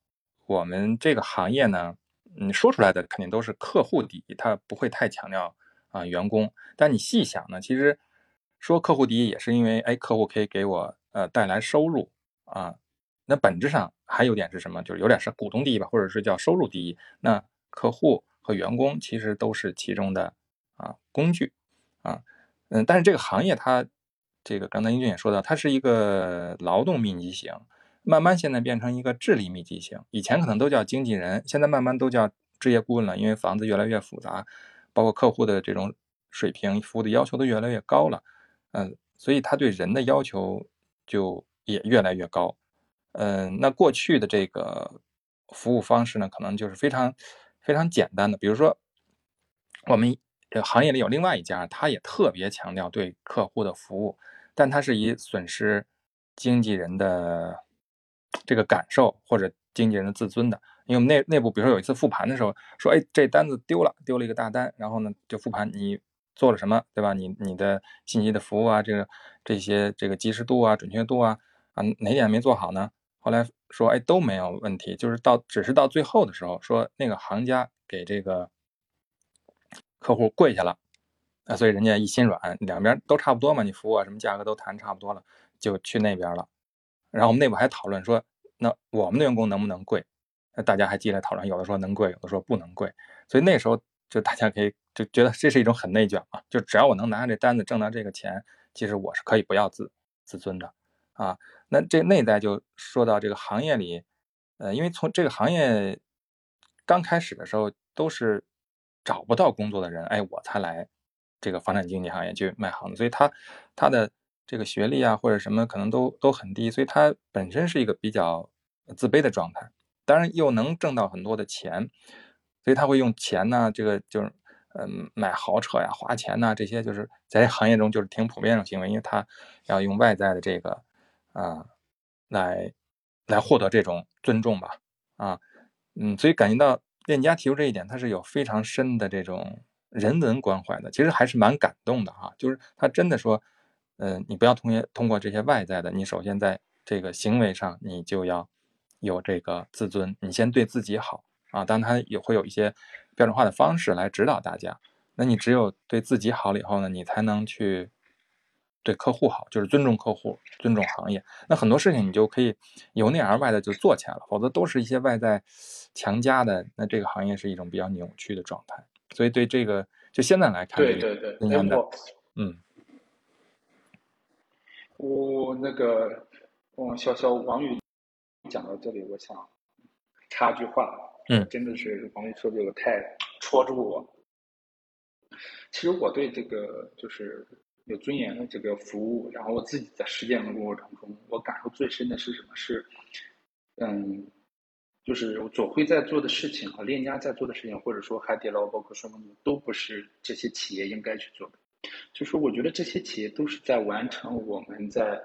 Speaker 3: 我们这个行业呢，嗯，说出来的肯定都是客户第一，他不会太强调啊员工。但你细想呢，其实说客户第一也是因为，哎，客户可以给我呃带来收入啊。那本质上还有点是什么？就是有点是股东第一吧，或者是叫收入第一。那客户和员工其实都是其中的啊工具啊，嗯，但是这个行业它这个刚才英俊也说到，它是一个劳动密集型，慢慢现在变成一个智力密集型。以前可能都叫经纪人，现在慢慢都叫置业顾问了，因为房子越来越复杂，包括客户的这种水平、服务的要求都越来越高了，嗯，所以他对人的要求就也越来越高。嗯，那过去的这个服务方式呢，可能就是非常非常简单的。比如说，我们这行业里有另外一家，他也特别强调对客户的服务，但他是以损失经纪人的这个感受或者经纪人的自尊的。因为我们内内部，比如说有一次复盘的时候，说，哎，这单子丢了，丢了一个大单，然后呢就复盘你做了什么，对吧？你你的信息的服务啊，这个这些这个及时度啊、准确度啊，啊哪点没做好呢？后来说，哎，都没有问题，就是到只是到最后的时候，说那个行家给这个客户跪下了，啊，所以人家一心软，两边都差不多嘛，你服务啊什么价格都谈差不多了，就去那边了。然后我们内部还讨论说，那我们的员工能不能跪？那大家还进来讨论，有的说能跪，有的说不能跪。所以那时候就大家可以就觉得这是一种很内卷嘛，就只要我能拿下这单子，挣到这个钱，其实我是可以不要自自尊的。啊，那这内在就说到这个行业里，呃，因为从这个行业刚开始的时候都是找不到工作的人，哎，我才来这个房产经纪行业去卖房子，所以他他的这个学历啊或者什么可能都都很低，所以他本身是一个比较自卑的状态，当然又能挣到很多的钱，所以他会用钱呢，这个就是嗯买豪车呀、花钱呐，这些就是在行业中就是挺普遍的行为，因为他要用外在的这个。啊，来来获得这种尊重吧，啊，嗯，所以感觉到链家提出这一点，他是有非常深的这种人文关怀的，其实还是蛮感动的哈。就是他真的说，嗯，你不要通过通过这些外在的，你首先在这个行为上，你就要有这个自尊，你先对自己好啊。当然，他也会有一些标准化的方式来指导大家。那你只有对自己好了以后呢，你才能去。对客户好，就是尊重客户，尊重行业。那很多事情你就可以由内而外的就做起来了，否则都是一些外在强加的。那这个行业是一种比较扭曲的状态。所以对这个，就现在来看，
Speaker 2: 对对对，
Speaker 3: 嗯，
Speaker 2: 我那个，我小小王宇讲到这里，我想插句话，
Speaker 3: 嗯，
Speaker 2: 真的是王宇说这个太戳住我。其实我对这个就是。有尊严的这个服务，然后我自己在实践的过程当中，我感受最深的是什么？是，嗯，就是左晖在做的事情和链家在做的事情，或者说海底捞包括双丰都不是这些企业应该去做的。就是我觉得这些企业都是在完成我们在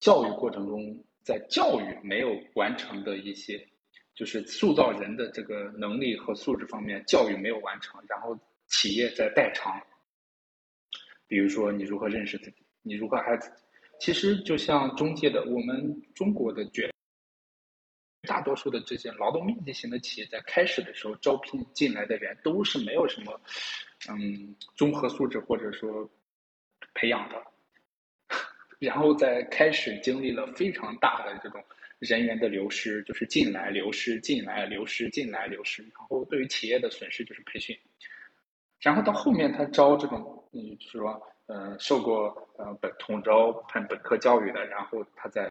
Speaker 2: 教育过程中，在教育没有完成的一些，就是塑造人的这个能力和素质方面，教育没有完成，然后企业在代偿。比如说，你如何认识自己？你如何爱自己？其实就像中介的，我们中国的绝大多数的这些劳动密集型的企业，在开始的时候招聘进来的人都是没有什么嗯综合素质或者说培养的，然后在开始经历了非常大的这种人员的流失，就是进来流失，进来流失，进来流失，然后对于企业的损失就是培训。然后到后面，他招这种，嗯，就是说，嗯，受过呃本统招本本科教育的，然后他在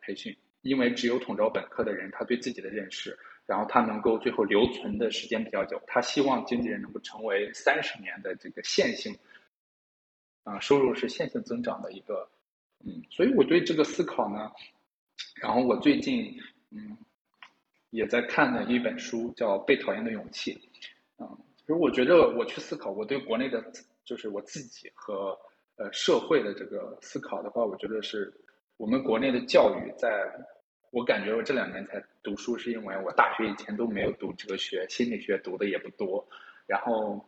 Speaker 2: 培训，因为只有统招本科的人，他对自己的认识，然后他能够最后留存的时间比较久，他希望经纪人能够成为三十年的这个线性，啊，收入是线性增长的一个，嗯，所以我对这个思考呢，然后我最近嗯也在看的一本书叫《被讨厌的勇气》，嗯。其实我觉得，我去思考我对国内的，就是我自己和呃社会的这个思考的话，我觉得是我们国内的教育，在我感觉我这两年才读书，是因为我大学以前都没有读哲学、心理学，读的也不多。然后，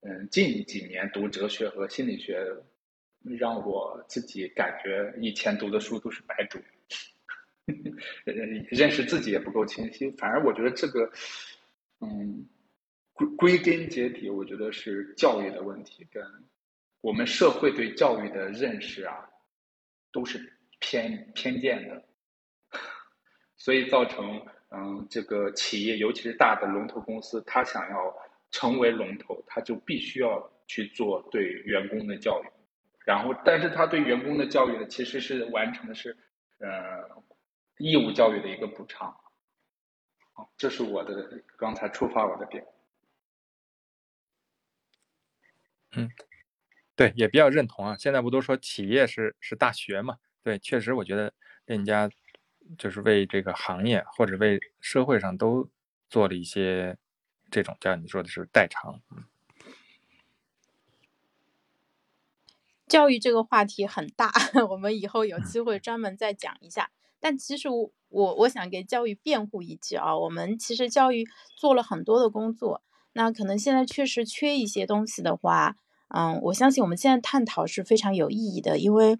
Speaker 2: 嗯，近几年读哲学和心理学，让我自己感觉以前读的书都是白读，认识自己也不够清晰。反而我觉得这个，嗯。归归根结底，我觉得是教育的问题，跟我们社会对教育的认识啊，都是偏偏见的，所以造成嗯，这个企业，尤其是大的龙头公司，他想要成为龙头，他就必须要去做对员工的教育，然后，但是他对员工的教育呢，其实是完成的是呃义务教育的一个补偿，好，这是我的刚才触发我的点。
Speaker 3: 嗯，对，也比较认同啊。现在不都说企业是是大学嘛？对，确实，我觉得链家就是为这个行业或者为社会上都做了一些这种叫你说的是代偿。
Speaker 1: 教育这个话题很大，我们以后有机会专门再讲一下。但其实我我我想给教育辩护一句啊，我们其实教育做了很多的工作，那可能现在确实缺一些东西的话。嗯，我相信我们现在探讨是非常有意义的，因为，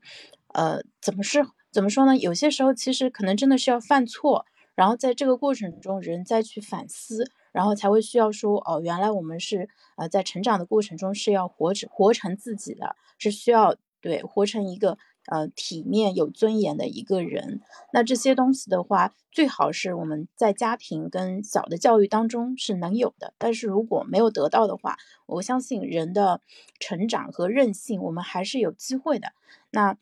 Speaker 1: 呃，怎么是怎么说呢？有些时候其实可能真的是要犯错，然后在这个过程中人再去反思，然后才会需要说，哦，原来我们是呃在成长的过程中是要活成活成自己的，是需要对活成一个。呃，体面有尊严的一个人，那这些东西的话，最好是我们在家庭跟小的教育当中是能有的。但是如果没有得到的话，我相信人的成长和韧性，我们还是有机会的。那。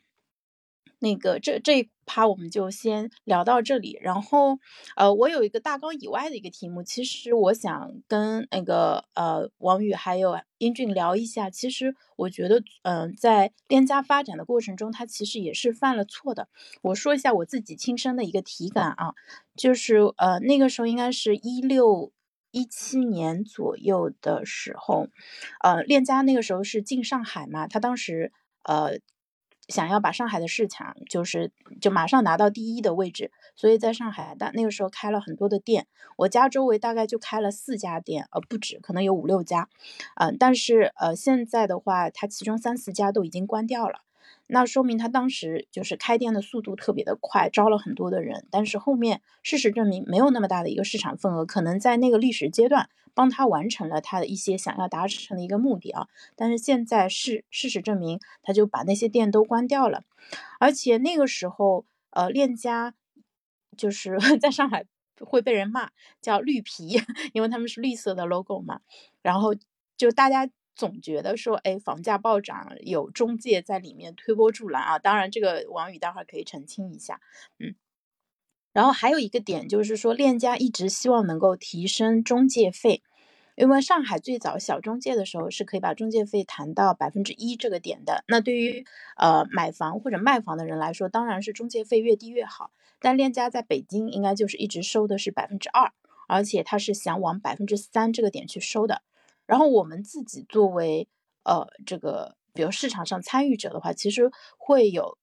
Speaker 1: 那个这这一趴我们就先聊到这里，然后呃，我有一个大纲以外的一个题目，其实我想跟那个呃王宇还有英俊聊一下。其实我觉得，嗯，在链家发展的过程中，他其实也是犯了错的。我说一下我自己亲身的一个体感啊，就是呃那个时候应该是一六一七年左右的时候，呃链家那个时候是进上海嘛，他当时呃。想要把上海的市场就是就马上拿到第一的位置，所以在上海但那个时候开了很多的店。我家周围大概就开了四家店，呃，不止，可能有五六家。嗯，但是呃，现在的话，它其中三四家都已经关掉了。那说明他当时就是开店的速度特别的快，招了很多的人。但是后面事实证明没有那么大的一个市场份额，可能在那个历史阶段帮他完成了他的一些想要达成的一个目的啊。但是现在事事实证明，他就把那些店都关掉了。而且那个时候，呃，链家就是 在上海会被人骂叫绿皮，因为他们是绿色的 logo 嘛。然后就大家。总觉得说，哎，房价暴涨，有中介在里面推波助澜啊。当然，这个王宇待会儿可以澄清一下，嗯。然后还有一个点就是说，链家一直希望能够提升中介费，因为上海最早小中介的时候是可以把中介费谈到百分之一这个点的。那对于呃买房或者卖房的人来说，当然是中介费越低越好。但链家在北京应该就是一直收的是百分之二，而且他是想往百分之三这个点去收的。然后我们自己作为呃这个，比如市场上参与者的话，其实会有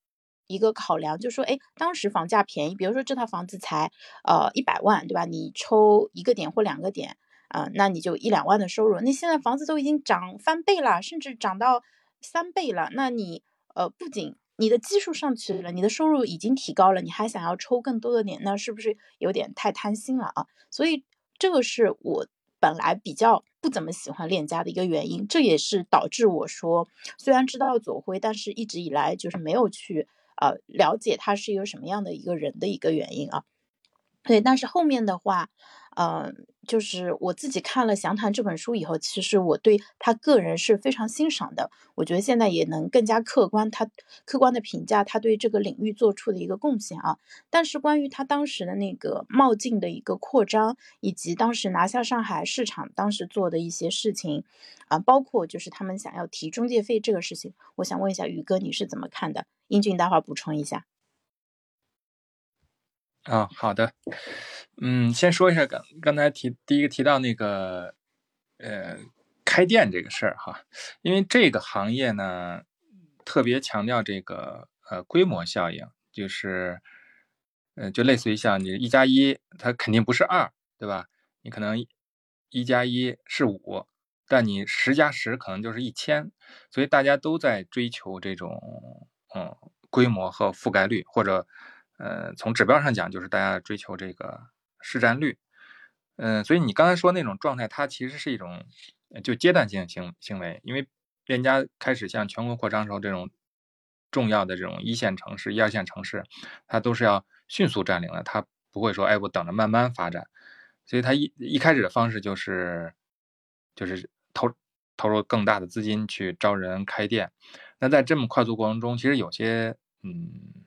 Speaker 1: 一个考量，就说，哎，当时房价便宜，比如说这套房子才呃一百万，对吧？你抽一个点或两个点，啊，那你就一两万的收入。那现在房子都已经涨翻倍了，甚至涨到三倍了，那你呃不仅你的基数上去了，你的收入已经提高了，你还想要抽更多的点，那是不是有点太贪心了啊？所以这个是我。本来比较不怎么喜欢链家的一个原因，这也是导致我说虽然知道左晖，但是一直以来就是没有去呃了解他是一个什么样的一个人的一个原因啊。对，但是后面的话。嗯，就是我自己看了《详谈》这本书以后，其实我对他个人是非常欣赏的。我觉得现在也能更加客观，他客观的评价他对这个领域做出的一个贡献啊。但是关于他当时的那个冒进的一个扩张，以及当时拿下上海市场当时做的一些事情啊，包括就是他们想要提中介费这个事情，我想问一下宇哥，你是怎么看的？英俊，待会儿补充一下。
Speaker 3: 啊，好的。嗯，先说一下刚刚才提第一个提到那个呃开店这个事儿哈，因为这个行业呢特别强调这个呃规模效应，就是呃就类似于像你一加一，它肯定不是二，对吧？你可能一加一是五，但你十加十可能就是一千，所以大家都在追求这种嗯规模和覆盖率，或者呃从指标上讲就是大家追求这个。市占率，嗯，所以你刚才说那种状态，它其实是一种就阶段性行行为，因为链家开始向全国扩张时候，这种重要的这种一线城市、一二线城市，它都是要迅速占领的，它不会说，哎，我等着慢慢发展，所以它一一开始的方式就是就是投投入更大的资金去招人开店，那在这么快速过程中，其实有些嗯，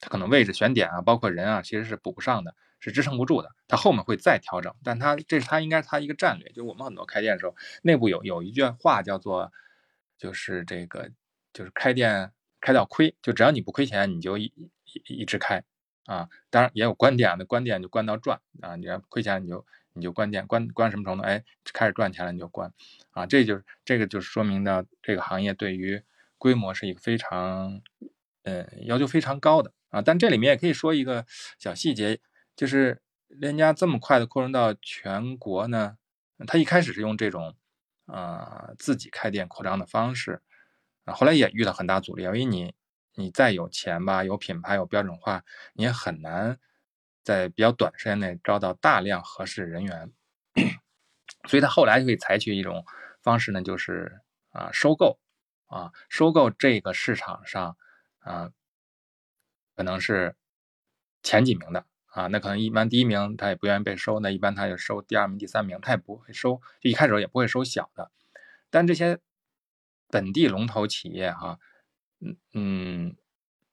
Speaker 3: 它可能位置选点啊，包括人啊，其实是补不上的。是支撑不住的，它后面会再调整，但它这是它应该它一个战略，就是我们很多开店的时候，内部有有一句话叫做，就是这个就是开店开到亏，就只要你不亏钱，你就一一一直开啊。当然也有关店，那关店就关到赚啊，你要亏钱你就你就关店，关关什么程度？哎，开始赚钱了你就关啊。这就是这个就是说明的这个行业对于规模是一个非常呃要求非常高的啊。但这里面也可以说一个小细节。就是链家这么快的扩张到全国呢，他一开始是用这种啊自己开店扩张的方式，啊后来也遇到很大阻力，因为你你再有钱吧，有品牌有标准化，你也很难在比较短时间内招到大量合适人员，所以他后来就会采取一种方式呢，就是啊收购啊收购这个市场上啊可能是前几名的。啊，那可能一般第一名他也不愿意被收，那一般他就收第二名、第三名，他也不会收，就一开始也不会收小的。但这些本地龙头企业哈，嗯嗯，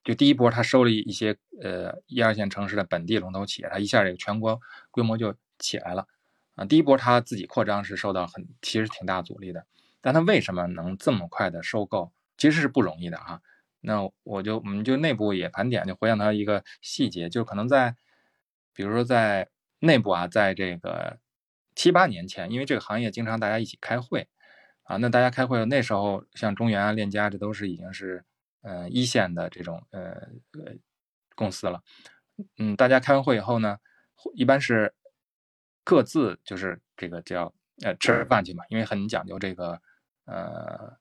Speaker 3: 就第一波他收了一些呃一二线城市的本地龙头企业，他一下这个全国规模就起来了啊。第一波他自己扩张是受到很其实挺大阻力的，但他为什么能这么快的收购，其实是不容易的哈。那我就我们就内部也盘点，就回想到一个细节，就可能在。比如说在内部啊，在这个七八年前，因为这个行业经常大家一起开会啊，那大家开会那时候像中原啊、链家，这都是已经是呃一线的这种呃呃公司了。嗯，大家开完会以后呢，一般是各自就是这个叫呃吃饭去嘛，因为很讲究这个呃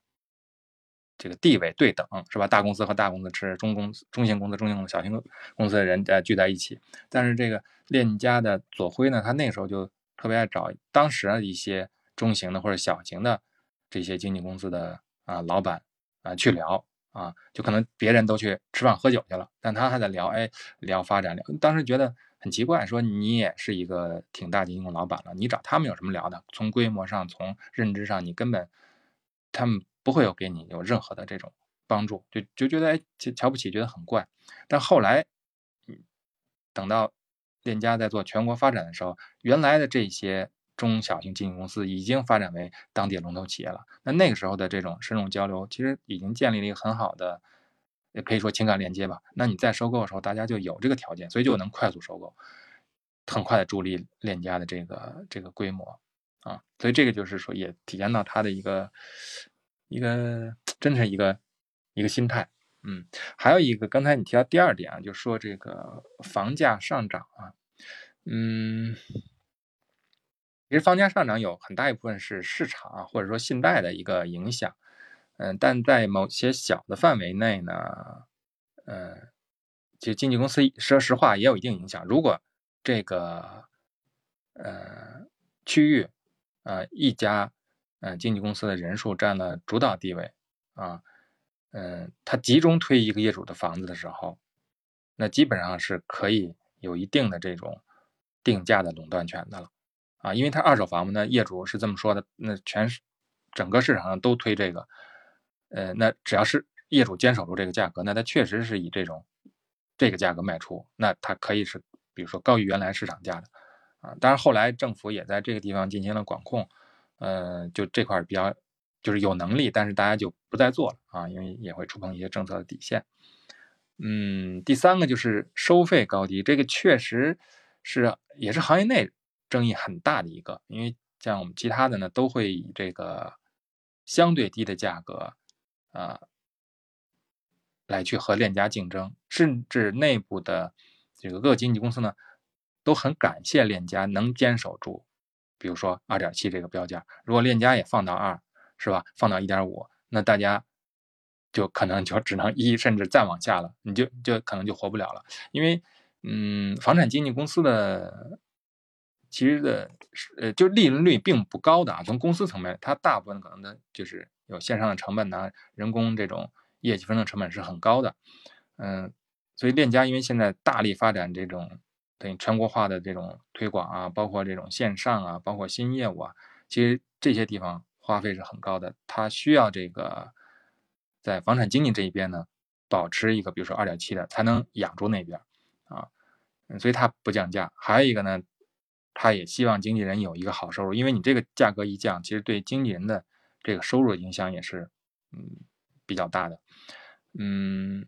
Speaker 3: 这个地位对等是吧？大公司和大公司吃，中公司、中型公司、中型公司、小型公司的人呃聚在一起。但是这个链家的左晖呢，他那时候就特别爱找当时的一些中型的或者小型的这些经纪公司的啊老板啊去聊。啊，就可能别人都去吃饭喝酒去了，但他还在聊，哎，聊发展聊。当时觉得很奇怪，说你也是一个挺大的金融老板了，你找他们有什么聊的？从规模上，从认知上，你根本他们不会有给你有任何的这种帮助，就就觉得哎，瞧不起，觉得很怪。但后来，等到链家在做全国发展的时候，原来的这些。中小型经纪公司已经发展为当地龙头企业了。那那个时候的这种深入交流，其实已经建立了一个很好的，也可以说情感链接吧。那你在收购的时候，大家就有这个条件，所以就能快速收购，很快的助力链家的这个这个规模啊。所以这个就是说，也体现到他的一个一个真是一个一个心态。嗯，还有一个，刚才你提到第二点啊，就说这个房价上涨啊，嗯。其实房价上涨有很大一部分是市场或者说信贷的一个影响，嗯，但在某些小的范围内呢，呃，其实经纪公司说实话也有一定影响。如果这个呃区域呃一家呃经纪公司的人数占了主导地位啊，嗯，他集中推一个业主的房子的时候，那基本上是可以有一定的这种定价的垄断权的了。啊，因为他二手房嘛，那业主是这么说的，那全是整个市场上都推这个，呃，那只要是业主坚守住这个价格，那他确实是以这种这个价格卖出，那它可以是比如说高于原来市场价的，啊，当然后来政府也在这个地方进行了管控，呃，就这块比较就是有能力，但是大家就不再做了啊，因为也会触碰一些政策的底线。嗯，第三个就是收费高低，这个确实是也是行业内。争议很大的一个，因为像我们其他的呢，都会以这个相对低的价格啊来去和链家竞争，甚至内部的这个各经纪公司呢都很感谢链家能坚守住，比如说二点七这个标价，如果链家也放到二，是吧？放到一点五，那大家就可能就只能一，甚至再往下了，你就就可能就活不了了，因为嗯，房产经纪公司的。其实的，呃，就利润率并不高的啊。从公司层面，它大部分可能的就是有线上的成本呢，人工这种业绩分成成本是很高的。嗯，所以链家因为现在大力发展这种等于全国化的这种推广啊，包括这种线上啊，包括新业务啊，其实这些地方花费是很高的。它需要这个在房产经纪这一边呢，保持一个比如说二点七的，才能养住那边啊。所以它不降价。还有一个呢。他也希望经纪人有一个好收入，因为你这个价格一降，其实对经纪人的这个收入影响也是嗯比较大的。嗯，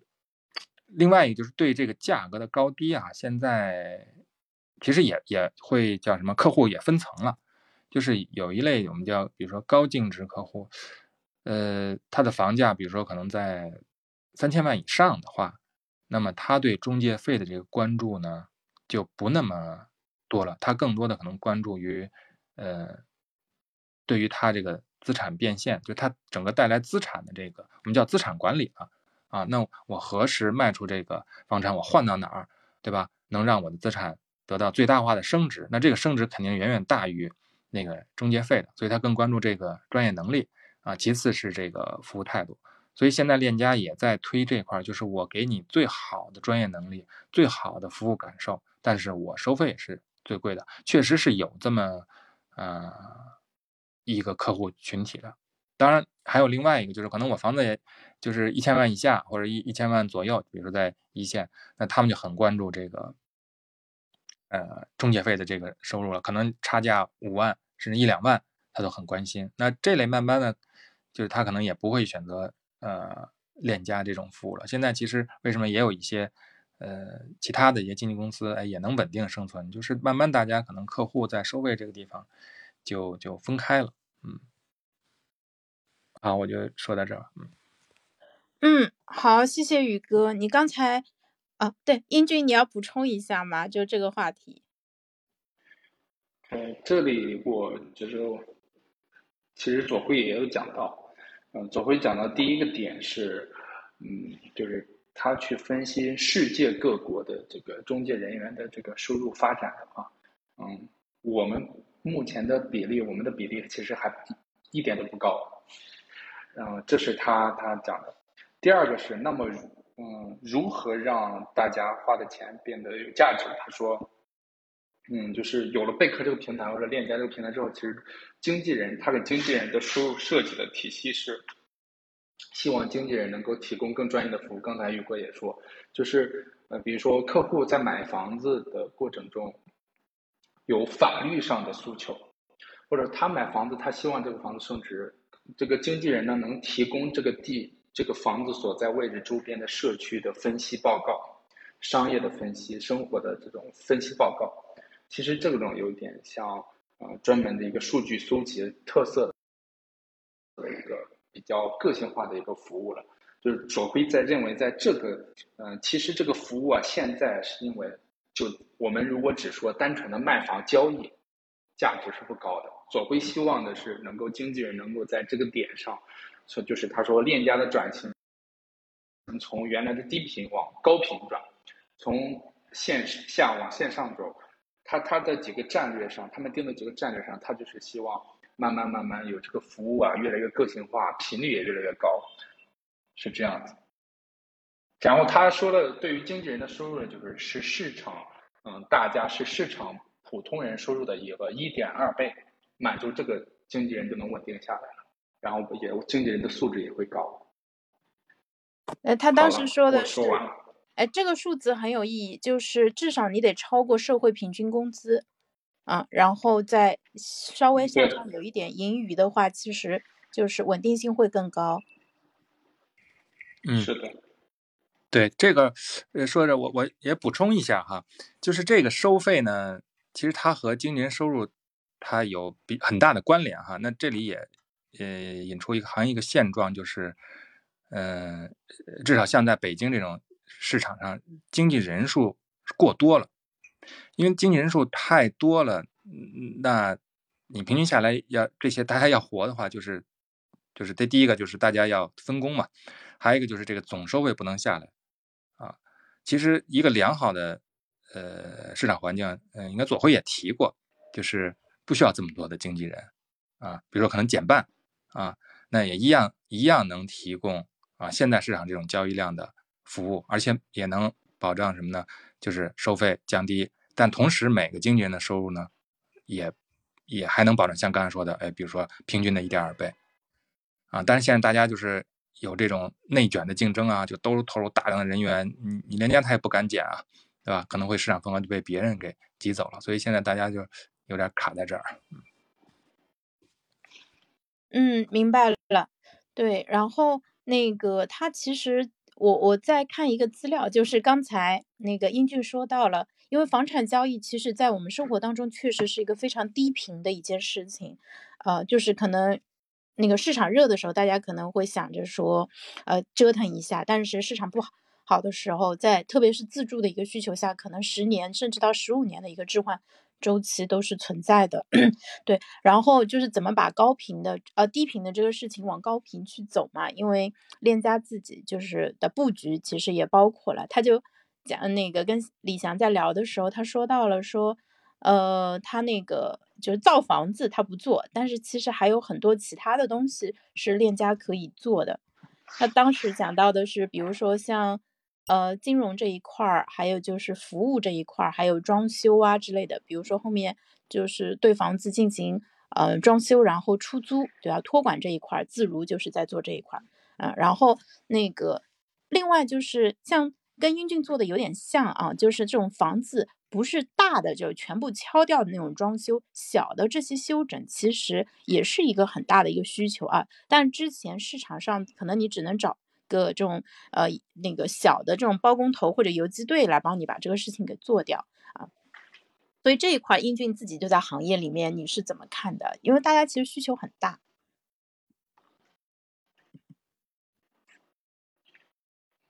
Speaker 3: 另外一个就是对这个价格的高低啊，现在其实也也会叫什么客户也分层了，就是有一类我们叫比如说高净值客户，呃，他的房价比如说可能在三千万以上的话，那么他对中介费的这个关注呢就不那么。多了，他更多的可能关注于，呃，对于他这个资产变现，就他整个带来资产的这个，我们叫资产管理啊啊，那我何时卖出这个房产，我换到哪儿，对吧？能让我的资产得到最大化的升值，那这个升值肯定远远大于那个中介费的，所以他更关注这个专业能力啊，其次是这个服务态度，所以现在链家也在推这块，就是我给你最好的专业能力，最好的服务感受，但是我收费是。最贵的确实是有这么，呃，一个客户群体的。当然还有另外一个，就是可能我房子也就是一千万以下或者一一千万左右，比如说在一线，那他们就很关注这个，呃，中介费的这个收入了。可能差价五万甚至一两万，他都很关心。那这类慢慢的，就是他可能也不会选择呃链家这种服务了。现在其实为什么也有一些。呃，其他的一些经纪公司，哎，也能稳定生存。就是慢慢，大家可能客户在收费这个地方，就就分开了。嗯，好，我就说到这儿。嗯
Speaker 1: 嗯，好，谢谢宇哥。你刚才啊，对，英俊，你要补充一下吗？就这个话题。
Speaker 2: 呃，这里我就是，其实左辉也有讲到，嗯，左辉讲到第一个点是，嗯，就是他去分析世界各国的这个中介人员的这个收入发展的话，嗯，我们目前的比例，我们的比例其实还一点都不高，嗯，这是他他讲的。第二个是，那么，嗯，如何让大家花的钱变得有价值？他说，嗯，就是有了贝壳这个平台或者链家这个平台之后，其实经纪人他给经纪人的输入设计的体系是，希望经纪人能够提供更专业的服务。刚才宇哥也说，就是呃，比如说客户在买房子的过程中，有法律上的诉求，或者他买房子，他希望这个房子升值，这个经纪人呢能提供这个地。这个房子所在位置周边的社区的分析报告，商业的分析，生活的这种分析报告，其实这种有点像呃专门的一个数据搜集特色的一个比较个性化的一个服务了。就是左晖在认为，在这个嗯，其实这个服务啊，现在是因为就我们如果只说单纯的卖房交易，价值是不高的。左晖希望的是能够经纪人能够在这个点上。所以就是他说链家的转型，从原来的低频往高频转，从线下往线上走，他他的几个战略上，他们定的几个战略上，他就是希望慢慢慢慢有这个服务啊，越来越个性化，频率也越来越高，是这样子。然后他说的对于经纪人的收入呢就是是市场，嗯，大家是市场普通人收入的一个一点二倍，满足这个经纪人就能稳定下来了。然后也经纪人的素质也会高。
Speaker 1: 呃，他当时说的是，哎，这个数字很有意义，就是至少你得超过社会平均工资，啊，然后再稍微向上有一点盈余的话，其实就是稳定性会更高。
Speaker 2: 嗯，是的。
Speaker 3: 对这个，呃，说着我我也补充一下哈，就是这个收费呢，其实它和经纪人收入它有比很大的关联哈。那这里也。呃，引出一个行业一个现状，就是，呃，至少像在北京这种市场上，经纪人数过多了，因为经纪人数太多了，那你平均下来要这些大家要活的话，就是，就是这第一个就是大家要分工嘛，还有一个就是这个总收费不能下来，啊，其实一个良好的呃市场环境，嗯，应该左晖也提过，就是不需要这么多的经纪人，啊，比如说可能减半。啊，那也一样一样能提供啊现在市场这种交易量的服务，而且也能保障什么呢？就是收费降低，但同时每个经纪人的收入呢，也也还能保证像刚才说的，哎，比如说平均的一点二倍啊。但是现在大家就是有这种内卷的竞争啊，就都投入大量的人员，你你连家他也不敢减啊，对吧？可能会市场份额就被别人给挤走了，所以现在大家就有点卡在这儿。
Speaker 1: 嗯，明白了。对，然后那个他其实，我我在看一个资料，就是刚才那个英俊说到了，因为房产交易其实在我们生活当中确实是一个非常低频的一件事情，呃，就是可能那个市场热的时候，大家可能会想着说，呃，折腾一下，但是市场不好好的时候，在特别是自住的一个需求下，可能十年甚至到十五年的一个置换。周期都是存在的，对，然后就是怎么把高频的呃低频的这个事情往高频去走嘛，因为链家自己就是的布局其实也包括了，他就讲那个跟李翔在聊的时候，他说到了说，呃，他那个就是造房子他不做，但是其实还有很多其他的东西是链家可以做的，他当时讲到的是，比如说像。呃，金融这一块儿，还有就是服务这一块儿，还有装修啊之类的。比如说后面就是对房子进行呃装修，然后出租，对吧？托管这一块儿，自如就是在做这一块儿啊。然后那个另外就是像跟英俊做的有点像啊，就是这种房子不是大的就全部敲掉的那种装修，小的这些修整其实也是一个很大的一个需求啊。但之前市场上可能你只能找。个这种呃那个小的这种包工头或者游击队来帮你把这个事情给做掉啊，所以这一块英俊自己就在行业里面，你是怎么看的？因为大家其实需求很大。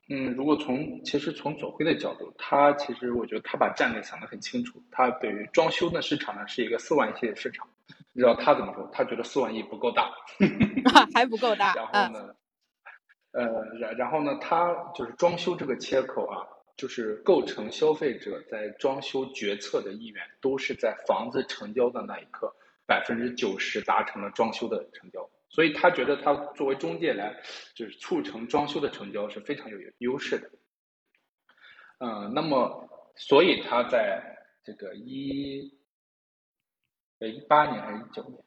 Speaker 2: 嗯，如果从其实从左晖的角度，他其实我觉得他把战略想得很清楚。他对于装修的市场呢是一个四万亿的市场，你知道他怎么说？他觉得四万亿不够大，
Speaker 1: 还不够大。
Speaker 2: 然后呢，呃，然然后呢，他就是装修这个切口啊，就是构成消费者在装修决策的意愿，都是在房子成交的那一刻，百分之九十达成了装修的成交。所以他觉得他作为中介来，就是促成装修的成交是非常有优势的。嗯，那么所以他在这个一呃一八年还是一九年，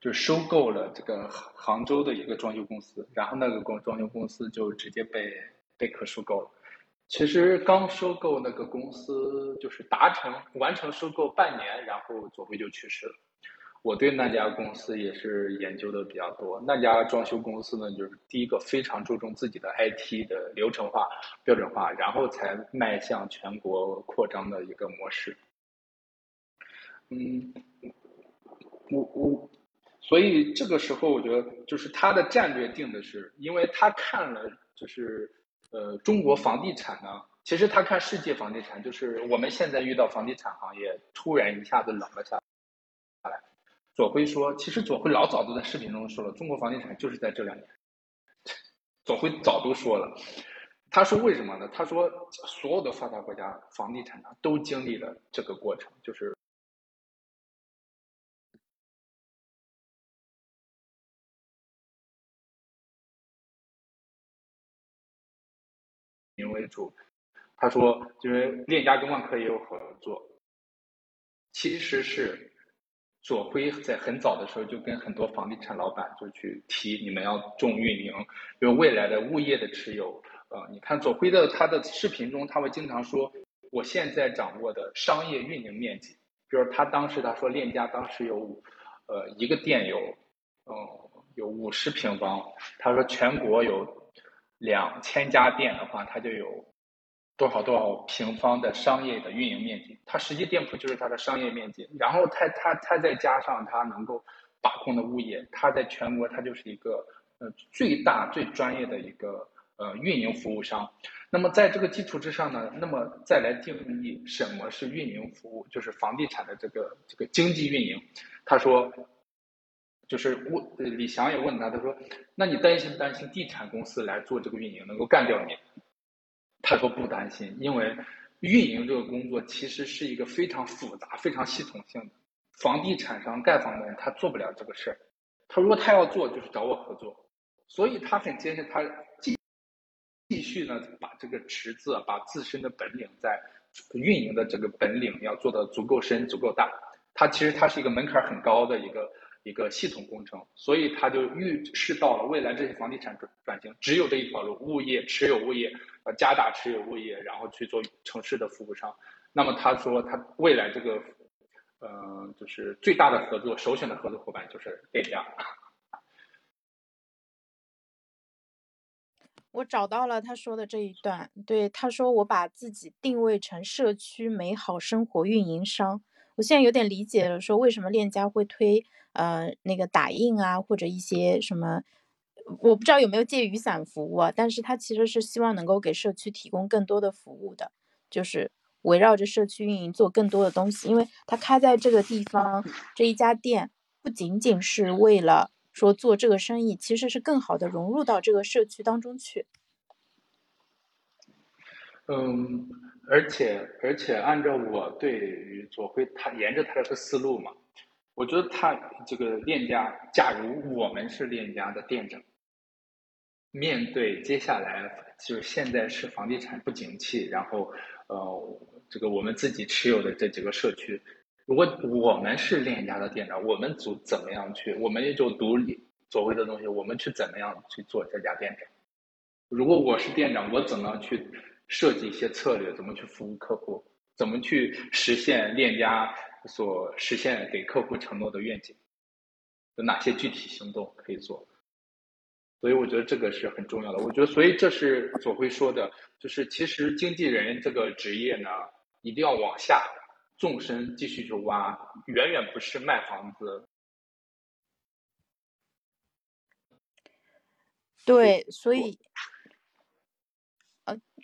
Speaker 2: 就收购了这个杭州的一个装修公司，然后那个公装修公司就直接被贝壳收购了。其实刚收购那个公司就是达成完成收购半年，然后左晖就去世了。我对那家公司也是研究的比较多。那家装修公司呢，就是第一个非常注重自己的 IT 的流程化、标准化，然后才迈向全国扩张的一个模式。嗯，我我，所以这个时候我觉得，就是他的战略定的是，因为他看了，就是呃，中国房地产呢，其实他看世界房地产，就是我们现在遇到房地产行业突然一下子冷了下来。左晖说：“其实左晖老早都在视频中说了，中国房地产就是在这两年。左晖早都说了，他说为什么呢？他说所有的发达国家房地产呢都经历了这个过程，就是为主。他说，因为链家跟万科也有合作，其实是。”左晖在很早的时候就跟很多房地产老板就去提，你们要重运营，因为未来的物业的持有，呃，你看左晖的他的视频中，他会经常说，我现在掌握的商业运营面积，比如他当时他说链家当时有，呃，一个店有，嗯，有五十平方，他说全国有两千家店的话，它就有。多少多少平方的商业的运营面积，它实际店铺就是它的商业面积，然后它它它再加上它能够把控的物业，它在全国它就是一个呃最大最专业的一个呃运营服务商。那么在这个基础之上呢，那么再来定义什么是运营服务，就是房地产的这个这个经济运营。他说，就是问李翔也问他，他说，那你担心不担心地产公司来做这个运营能够干掉你？他说不担心，因为运营这个工作其实是一个非常复杂、非常系统性的。房地产商盖房的人他做不了这个事儿，他如果他要做，就是找我合作。所以他很坚信，他继继续呢把这个池子、把自身的本领在运营的这个本领要做的足够深、足够大。他其实他是一个门槛很高的一个。一个系统工程，所以他就预示到了未来这些房地产转转型只有这一条路：物业持有物业，呃，加大持有物业，然后去做城市的服务商。那么他说，他未来这个，呃，就是最大的合作，首选的合作伙伴就是链家。
Speaker 1: 我找到了他说的这一段，对他说：“我把自己定位成社区美好生活运营商。”我现在有点理解了，说为什么链家会推。呃，那个打印啊，或者一些什么，我不知道有没有借雨伞服务啊，但是它其实是希望能够给社区提供更多的服务的，就是围绕着社区运营做更多的东西，因为它开在这个地方这一家店，不仅仅是为了说做这个生意，其实是更好的融入到这个社区当中去。
Speaker 2: 嗯，而且而且按照我对于左晖他沿着他这个思路嘛。我觉得他这个链家，假如我们是链家的店长，面对接下来就是现在是房地产不景气，然后呃，这个我们自己持有的这几个社区，如果我们是链家的店长，我们组怎么样去？我们也就独立所谓的东西，我们去怎么样去做这家店长？如果我是店长，我怎么去设计一些策略？怎么去服务客户？怎么去实现链家？所实现给客户承诺的愿景，有哪些具体行动可以做？所以我觉得这个是很重要的。我觉得，所以这是左辉说的，就是其实经纪人这个职业呢，一定要往下纵深继续去挖，远远不是卖房子。
Speaker 1: 对，所以。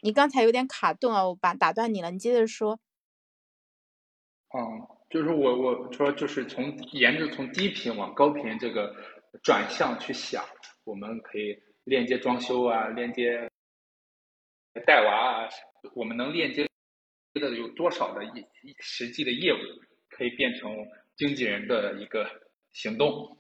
Speaker 1: 你刚才有点卡顿啊，我把打断你了，你接着说。
Speaker 2: 嗯，就是我我说就是从沿着从低频往高频这个转向去想，我们可以链接装修啊，链接带娃啊，我们能链接的有多少的业实际的业务可以变成经纪人的一个行动？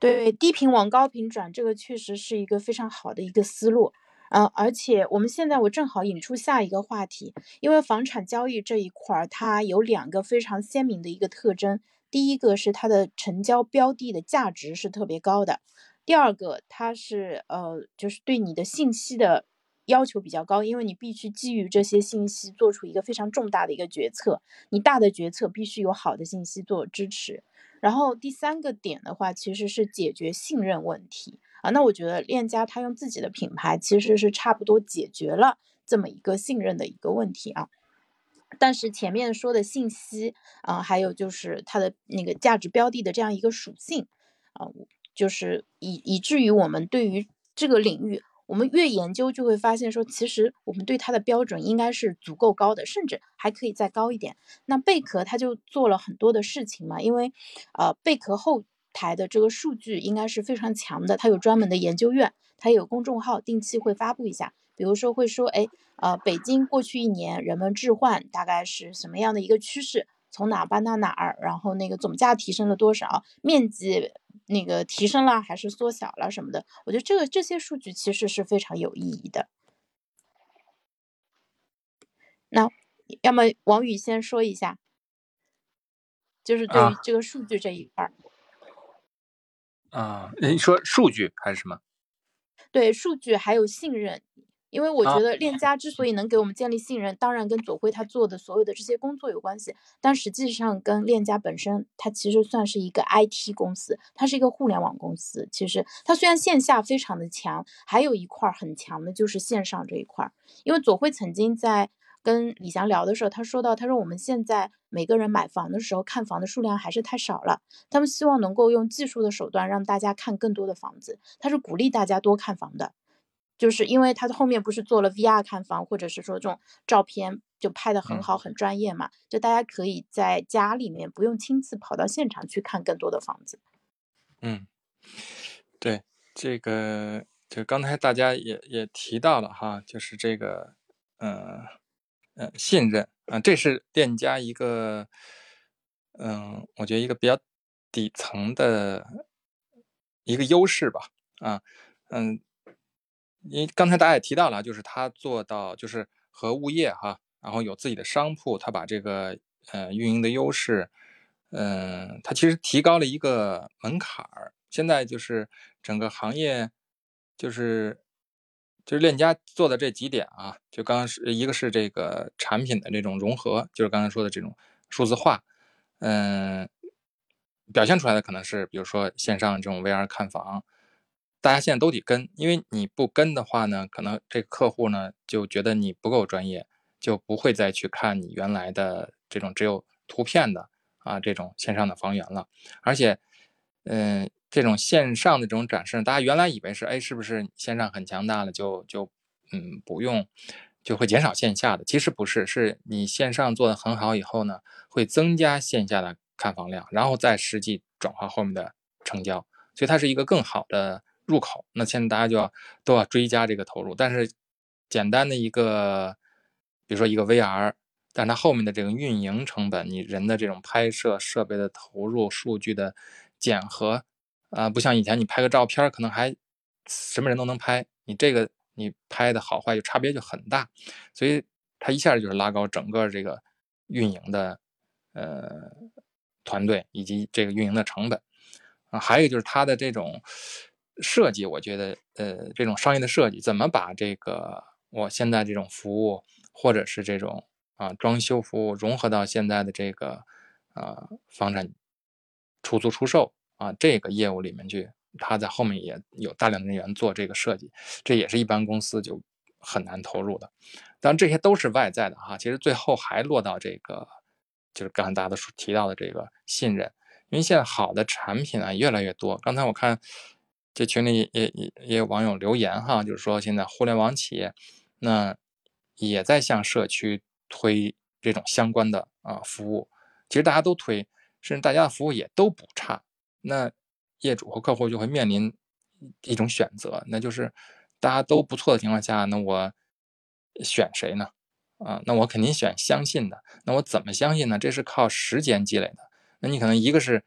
Speaker 1: 对，低频往高频转，这个确实是一个非常好的一个思路。呃，而且我们现在我正好引出下一个话题，因为房产交易这一块儿，它有两个非常鲜明的一个特征。第一个是它的成交标的的价值是特别高的，第二个它是呃，就是对你的信息的要求比较高，因为你必须基于这些信息做出一个非常重大的一个决策，你大的决策必须有好的信息做支持。然后第三个点的话，其实是解决信任问题。啊，那我觉得链家它用自己的品牌其实是差不多解决了这么一个信任的一个问题啊。但是前面说的信息啊，还有就是它的那个价值标的的这样一个属性啊，就是以以至于我们对于这个领域。我们越研究就会发现，说其实我们对它的标准应该是足够高的，甚至还可以再高一点。那贝壳它就做了很多的事情嘛，因为呃贝壳后台的这个数据应该是非常强的，它有专门的研究院，它有公众号，定期会发布一下，比如说会说，哎，呃北京过去一年人们置换大概是什么样的一个趋势，从哪搬到哪儿，然后那个总价提升了多少，面积。那个提升了还是缩小了什么的？我觉得这个这些数据其实是非常有意义的。那要么王宇先说一下，就是对于这个数据这一块儿。
Speaker 3: 啊，你说数据还是什么？
Speaker 1: 对，数据还有信任。因为我觉得链家之所以能给我们建立信任，当然跟左晖他做的所有的这些工作有关系，但实际上跟链家本身，它其实算是一个 IT 公司，它是一个互联网公司。其实它虽然线下非常的强，还有一块很强的就是线上这一块。因为左晖曾经在跟李翔聊的时候，他说到，他说我们现在每个人买房的时候看房的数量还是太少了，他们希望能够用技术的手段让大家看更多的房子，他是鼓励大家多看房的。就是因为他的后面不是做了 VR 看房，或者是说这种照片就拍的很好很专业嘛，就大家可以在家里面不用亲自跑到现场去看更多的房子。
Speaker 3: 嗯，对，这个就刚才大家也也提到了哈，就是这个，嗯嗯，信任啊，这是店家一个，嗯，我觉得一个比较底层的一个优势吧，啊，嗯。因为刚才大家也提到了，就是他做到就是和物业哈，然后有自己的商铺，他把这个呃运营的优势，嗯，他其实提高了一个门槛儿。现在就是整个行业，就是就是链家做的这几点啊，就刚刚是一个是这个产品的这种融合，就是刚才说的这种数字化，嗯，表现出来的可能是比如说线上这种 VR 看房。大家现在都得跟，因为你不跟的话呢，可能这个客户呢就觉得你不够专业，就不会再去看你原来的这种只有图片的啊这种线上的房源了。而且，嗯，这种线上的这种展示，大家原来以为是，哎，是不是线上很强大了，就就嗯不用，就会减少线下的？其实不是，是你线上做的很好以后呢，会增加线下的看房量，然后再实际转化后面的成交，所以它是一个更好的。入口，那现在大家就要都要追加这个投入，但是简单的一个，比如说一个 VR，但它后面的这个运营成本，你人的这种拍摄设备的投入、数据的检核，啊，不像以前你拍个照片可能还什么人都能拍，你这个你拍的好坏就差别就很大，所以它一下就是拉高整个这个运营的呃团队以及这个运营的成本啊，还有就是它的这种。设计，我觉得，呃，这种商业的设计，怎么把这个我现在这种服务，或者是这种啊装修服务融合到现在的这个啊房产出租出售啊这个业务里面去，他在后面也有大量的人员做这个设计，这也是一般公司就很难投入的。当然这些都是外在的哈，其实最后还落到这个，就是刚才大家都提到的这个信任，因为现在好的产品啊越来越多。刚才我看。这群里也也也有网友留言哈，就是说现在互联网企业那也在向社区推这种相关的啊服务，其实大家都推，甚至大家的服务也都不差，那业主和客户就会面临一种选择，那就是大家都不错的情况下，那我选谁呢？啊，那我肯定选相信的。那我怎么相信呢？这是靠时间积累的。那你可能一个是。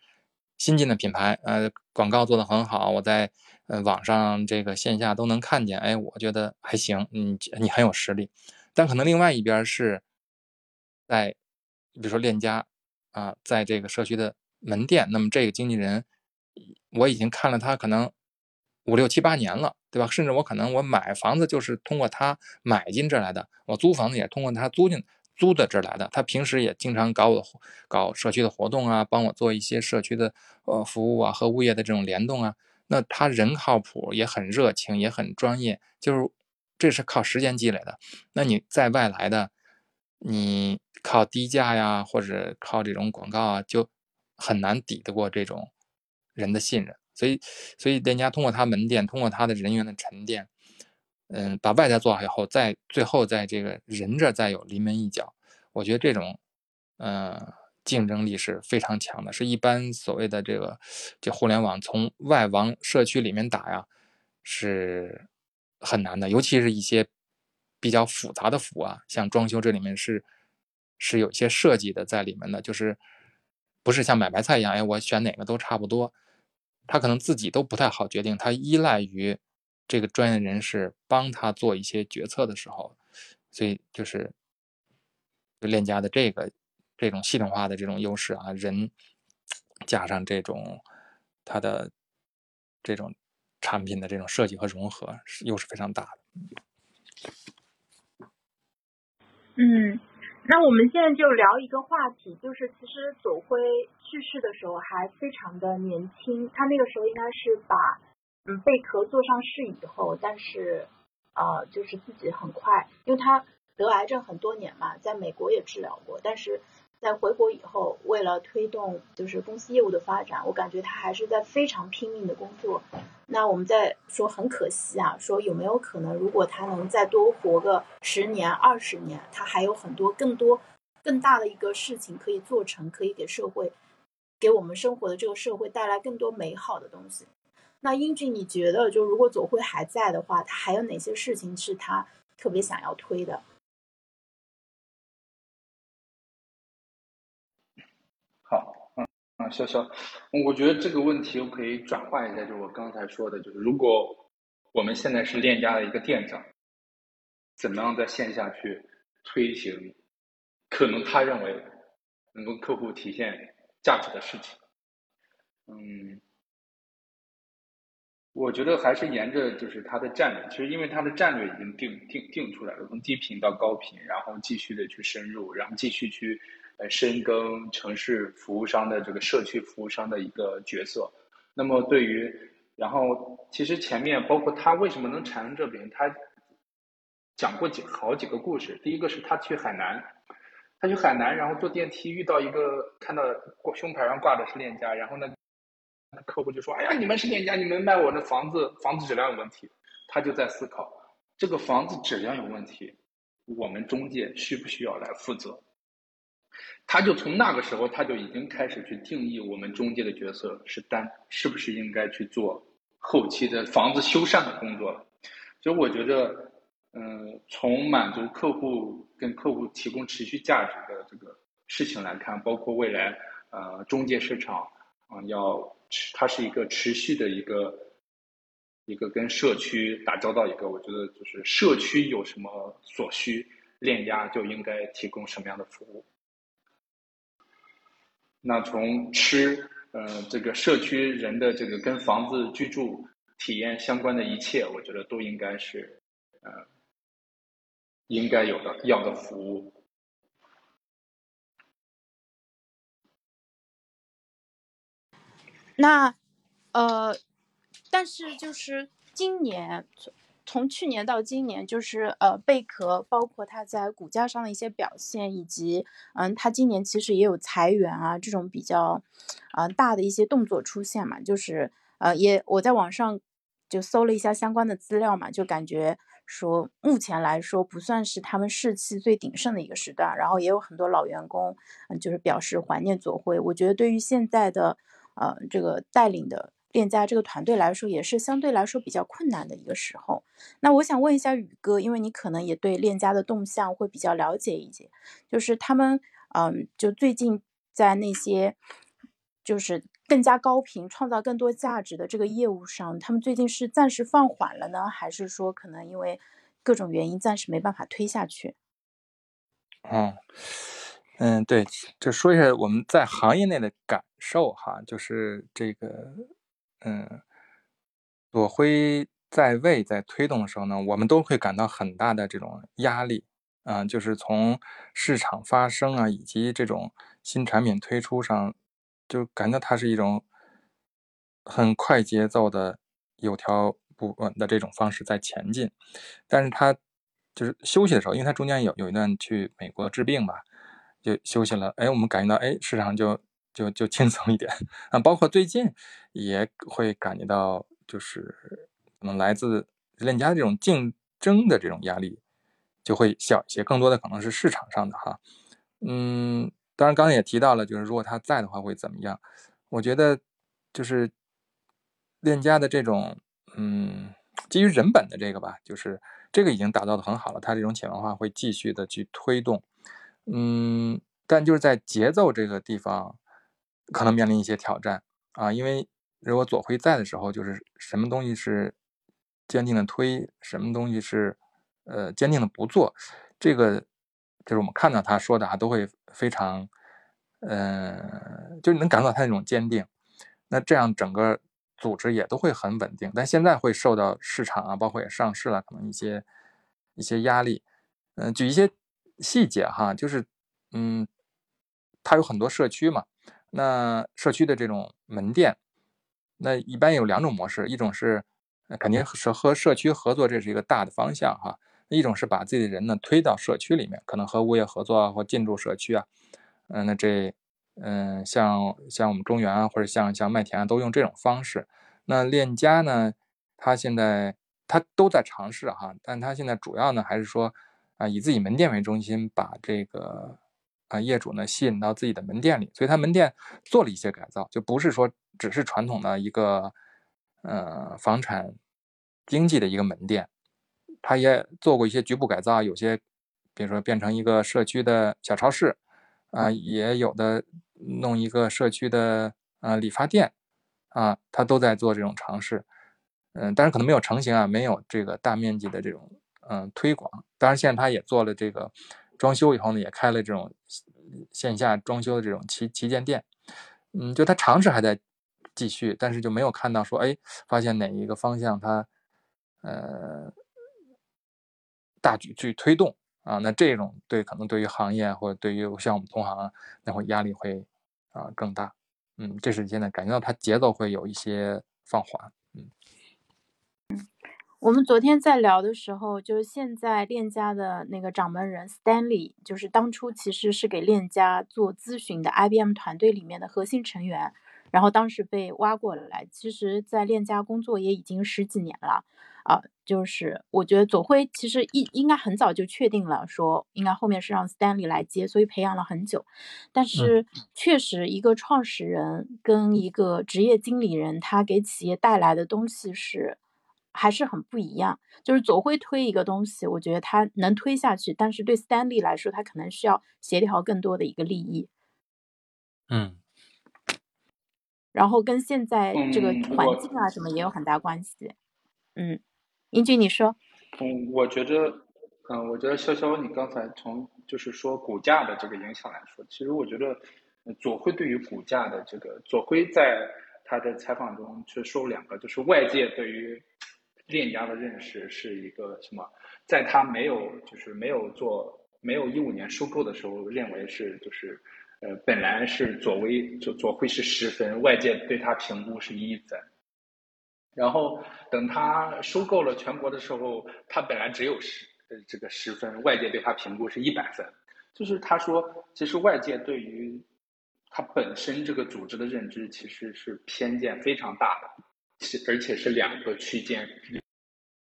Speaker 3: 新进的品牌，呃，广告做得很好，我在呃网上这个线下都能看见，哎，我觉得还行，你你很有实力。但可能另外一边是在，比如说链家啊，在这个社区的门店，那么这个经纪人，我已经看了他可能五六七八年了，对吧？甚至我可能我买房子就是通过他买进这来的，我租房子也通过他租进。租的这来的，他平时也经常搞我搞社区的活动啊，帮我做一些社区的呃服务啊和物业的这种联动啊。那他人靠谱，也很热情，也很专业，就是这是靠时间积累的。那你在外来的，你靠低价呀，或者靠这种广告啊，就很难抵得过这种人的信任。所以，所以店家通过他门店，通过他的人员的沉淀。嗯，把外在做好以后，再最后在这个人这再有临门一脚，我觉得这种，呃，竞争力是非常强的，是一般所谓的这个这互联网从外往社区里面打呀，是很难的，尤其是一些比较复杂的服啊，像装修这里面是是有一些设计的在里面的，就是不是像买白菜一样，哎，我选哪个都差不多，他可能自己都不太好决定，他依赖于。这个专业人士帮他做一些决策的时候，所以就是链家的这个这种系统化的这种优势啊，人加上这种它的这种产品的这种设计和融合，是又是非常大的。
Speaker 1: 嗯，那我们现在就聊一个话题，就是其实左晖去世的时候还非常的年轻，他那个时候应该是把。嗯，贝壳做上市以后，但是，呃，就是自己很快，因为他得癌症很多年嘛，在美国也治疗过，但是在回国以后，为了推动就是公司业务的发展，我感觉他还是在非常拼命的工作。那我们在说很可惜啊，说有没有可能，如果他能再多活个十年、二十年，他还有很多更多更大的一个事情可以做成，可以给社会，给我们生活的这个社会带来更多美好的东西。那英俊，你觉得就如果左晖还在的话，他还有哪些事情是他特别想要推的？
Speaker 2: 好，嗯嗯，潇潇，我觉得这个问题我可以转化一下，就是我刚才说的，就是如果我们现在是链家的一个店长，怎么样在线下去推行可能他认为能够客户体现价值的事情？嗯。我觉得还是沿着就是它的战略，其实因为它的战略已经定定定出来了，从低频到高频，然后继续的去深入，然后继续去呃深耕城市服务商的这个社区服务商的一个角色。那么对于，然后其实前面包括他为什么能产生这边，他讲过几好几个故事。第一个是他去海南，他去海南，然后坐电梯遇到一个看到胸牌上挂的是链家，然后呢。客户就说：“哎呀，你们是链家，你们卖我的房子，房子质量有问题。”他就在思考，这个房子质量有问题，我们中介需不需要来负责？他就从那个时候，他就已经开始去定义我们中介的角色是单，是不是应该去做后期的房子修缮的工作了？所以我觉得，嗯，从满足客户跟客户提供持续价值的这个事情来看，包括未来呃中介市场啊要。它是一个持续的一个一个跟社区打交道一个，我觉得就是社区有什么所需，链家就应该提供什么样的服务。那从吃，呃，这个社区人的这个跟房子居住体验相关的一切，我觉得都应该是呃应该有的要的服务。
Speaker 1: 那，呃，但是就是今年从去年到今年，就是呃贝壳包括它在股价上的一些表现，以及嗯，它今年其实也有裁员啊这种比较，呃大的一些动作出现嘛，就是呃也我在网上就搜了一下相关的资料嘛，就感觉说目前来说不算是他们士气最鼎盛的一个时段。然后也有很多老员工，嗯，就是表示怀念左晖。我觉得对于现在的呃这个带领的链家这个团队来说，也是相对来说比较困难的一个时候。那我想问一下宇哥，因为你可能也对链家的动向会比较了解一些，就是他们嗯，就最近在那些就是。更加高频、创造更多价值的这个业务上，他们最近是暂时放缓了呢，还是说可能因为各种原因暂时没办法推下去？
Speaker 3: 嗯嗯，对，就说一下我们在行业内的感受哈，就是这个嗯，左晖在位在推动的时候呢，我们都会感到很大的这种压力啊，就是从市场发生啊，以及这种新产品推出上。就感觉它是一种很快节奏的、有条不紊的这种方式在前进，但是它就是休息的时候，因为它中间有有一段去美国治病吧，就休息了。哎，我们感觉到，哎，市场就就就轻松一点啊。包括最近也会感觉到，就是可能来自链家这种竞争的这种压力就会小一些，更多的可能是市场上的哈，嗯。当然，刚才也提到了，就是如果他在的话会怎么样？我觉得就是链家的这种，嗯，基于人本的这个吧，就是这个已经打造的很好了。它这种潜文化会继续的去推动，嗯，但就是在节奏这个地方可能面临一些挑战啊，因为如果左晖在的时候，就是什么东西是坚定的推，什么东西是呃坚定的不做，这个。就是我们看到他说的啊，都会非常，嗯，就能感受到他那种坚定。那这样整个组织也都会很稳定。但现在会受到市场啊，包括也上市了，可能一些一些压力。嗯，举一些细节哈，就是嗯，它有很多社区嘛，那社区的这种门店，那一般有两种模式，一种是肯定是和社区合作，这是一个大的方向哈。一种是把自己的人呢推到社区里面，可能和物业合作啊，或进驻社区啊，嗯，那这，嗯，像像我们中原啊，或者像像麦田啊，都用这种方式。那链家呢，它现在它都在尝试哈，但它现在主要呢还是说啊，以自己门店为中心，把这个业主呢吸引到自己的门店里，所以他门店做了一些改造，就不是说只是传统的一个呃房产经济的一个门店。他也做过一些局部改造，有些，比如说变成一个社区的小超市，啊，也有的弄一个社区的啊理发店，啊，他都在做这种尝试，嗯，但是可能没有成型啊，没有这个大面积的这种嗯推广。当然，现在他也做了这个装修以后呢，也开了这种线下装修的这种旗旗舰店，嗯，就他尝试还在继续，但是就没有看到说，哎，发现哪一个方向他，呃。大举去推动啊，那这种对可能对于行业或者对于像我们同行，那会压力会啊更大。嗯，这是现在感觉到它节奏会有一些放缓。
Speaker 1: 我们昨天在聊的时候，就是现在链家的那个掌门人 Stanley，就是当初其实是给链家做咨询的 IBM 团队里面的核心成员，然后当时被挖过来，其实在链家工作也已经十几年了。啊，就是我觉得左辉其实应应该很早就确定了，说应该后面是让 Stanley 来接，所以培养了很久。但是确实，一个创始人跟一个职业经理人，他给企业带来的东西是还是很不一样。就是左晖推一个东西，我觉得他能推下去，但是对 Stanley 来说，他可能需要协调更多的一个利益。
Speaker 3: 嗯。
Speaker 1: 然后跟现在这个环境啊什么也有很大关系。嗯。英俊，你说，
Speaker 2: 嗯，我觉得，嗯，我觉得潇潇，你刚才从就是说股价的这个影响来说，其实我觉得左晖对于股价的这个，左晖在他的采访中却说两个，就是外界对于链家的认识是一个什么，在他没有就是没有做没有一五年收购的时候，认为是就是呃本来是左威左左晖是十分，外界对他评估是一分。然后等他收购了全国的时候，他本来只有十呃这个十分，外界对他评估是一百分。就是他说，其实外界对于他本身这个组织的认知其实是偏见非常大的。是而且是两个区间，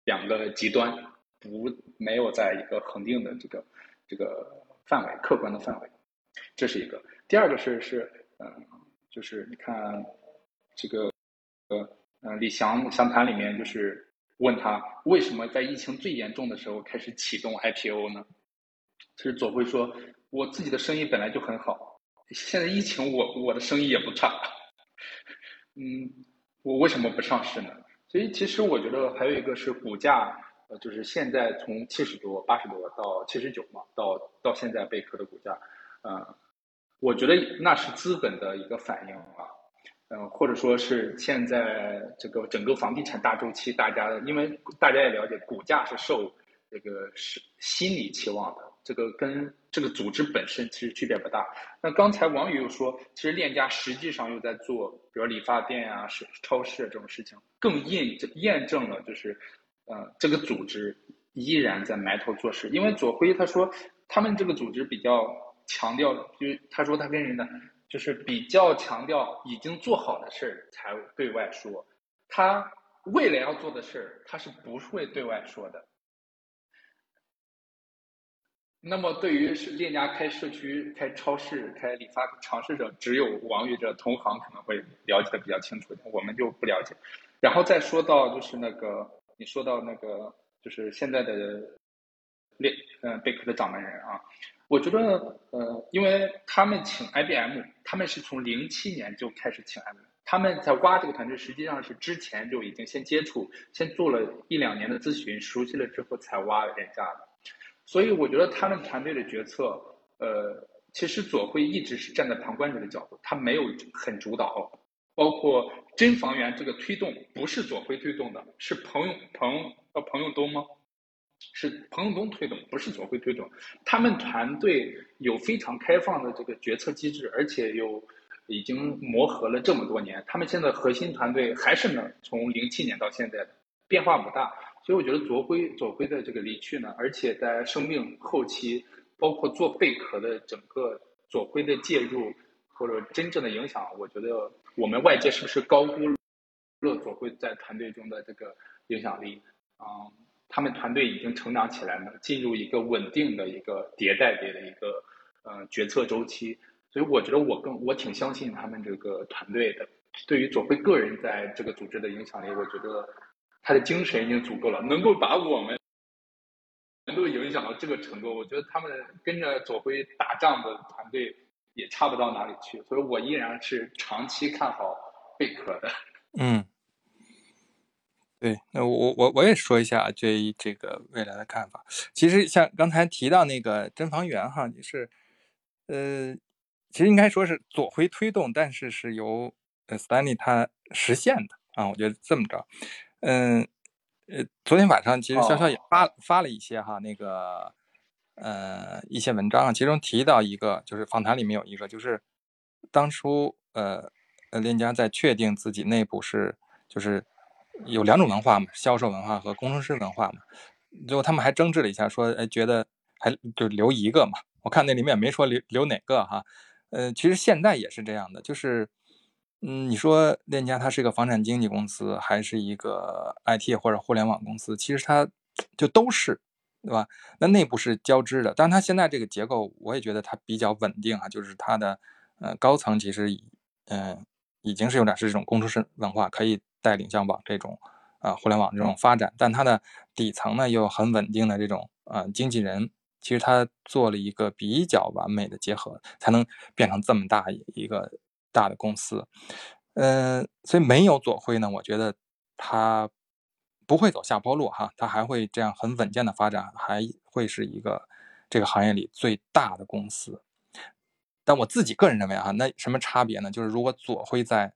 Speaker 2: 两个极端，不没有在一个恒定的这个这个范围，客观的范围，这是一个。第二个是是嗯，就是你看这个呃嗯李翔详谈里面就是问他为什么在疫情最严重的时候开始启动 IPO 呢？其实左晖说，我自己的生意本来就很好，现在疫情我我的生意也不差，嗯，我为什么不上市呢？所以其实我觉得还有一个是股价，呃，就是现在从七十多、八十多到七十九嘛，到到现在贝壳的股价，嗯，我觉得那是资本的一个反应啊，嗯，或者说是现在这个整个房地产大周期，大家因为大家也了解，股价是受这个是心理期望的。这个跟这个组织本身其实区别不大。那刚才王宇又说，其实链家实际上又在做，比如理发店啊、是超市这种事情，更验证验证了就是，呃，这个组织依然在埋头做事。因为左辉他说，他们这个组织比较强调，就是他说他跟人的就是比较强调已经做好的事儿才对外说，他未来要做的事儿他是不会对外说的。那么，对于是链家开社区、开超市、开理发尝试者，只有王宇这同行可能会了解的比较清楚，我们就不了解。然后再说到就是那个，你说到那个，就是现在的链，嗯，贝壳的掌门人啊，我觉得，呃，因为他们请 IBM，他们是从零七年就开始请 IBM，他们在挖这个团队，实际上是之前就已经先接触，先做了一两年的咨询，熟悉了之后才挖链家的。所以我觉得他们团队的决策，呃，其实左晖一直是站在旁观者的角度，他没有很主导。包括真房源这个推动，不是左晖推动的，是彭永彭呃彭永东吗？是彭永东推动，不是左晖推动。他们团队有非常开放的这个决策机制，而且有已经磨合了这么多年。他们现在核心团队还是呢，从零七年到现在的变化不大。所以我觉得左晖左晖的这个离去呢，而且在生命后期，包括做贝壳的整个左晖的介入或者真正的影响，我觉得我们外界是不是高估了左晖在团队中的这个影响力？啊，他们团队已经成长起来了，进入一个稳定的一个迭代的一个呃决策周期。所以我觉得我更我挺相信他们这个团队的。对于左晖个人在这个组织的影响力，我觉得。他的精神已经足够了，能够把我们能够影响到这个程度。我觉得他们跟着左晖打仗的团队也差不到哪里去，所以我依然是长期看好贝壳的。
Speaker 3: 嗯，对，那我我我也说一下对这个未来的看法。其实像刚才提到那个真房源哈，你是呃，其实应该说是左晖推动，但是是由呃 Stanley 他实现的啊。我觉得这么着。嗯，呃，昨天晚上其实潇潇也发发了一些哈，那个呃一些文章啊，其中提到一个，就是访谈里面有一个，就是当初呃呃链家在确定自己内部是就是有两种文化嘛，销售文化和工程师文化嘛，最后他们还争执了一下，说哎觉得还就留一个嘛，我看那里面也没说留留哪个哈，呃，其实现在也是这样的，就是。嗯，你说链家它是一个房产经纪公司，还是一个 IT 或者互联网公司？其实它就都是，对吧？那内部是交织的，但它现在这个结构，我也觉得它比较稳定啊。就是它的呃高层其实已嗯已经是有点是这种工程师文化，可以带领像网这种啊互联网这种发展，但它的底层呢又很稳定的这种啊经纪人，其实它做了一个比较完美的结合，才能变成这么大一个。大的公司，嗯，所以没有左晖呢，我觉得他不会走下坡路哈，他还会这样很稳健的发展，还会是一个这个行业里最大的公司。但我自己个人认为啊，那什么差别呢？就是如果左晖在，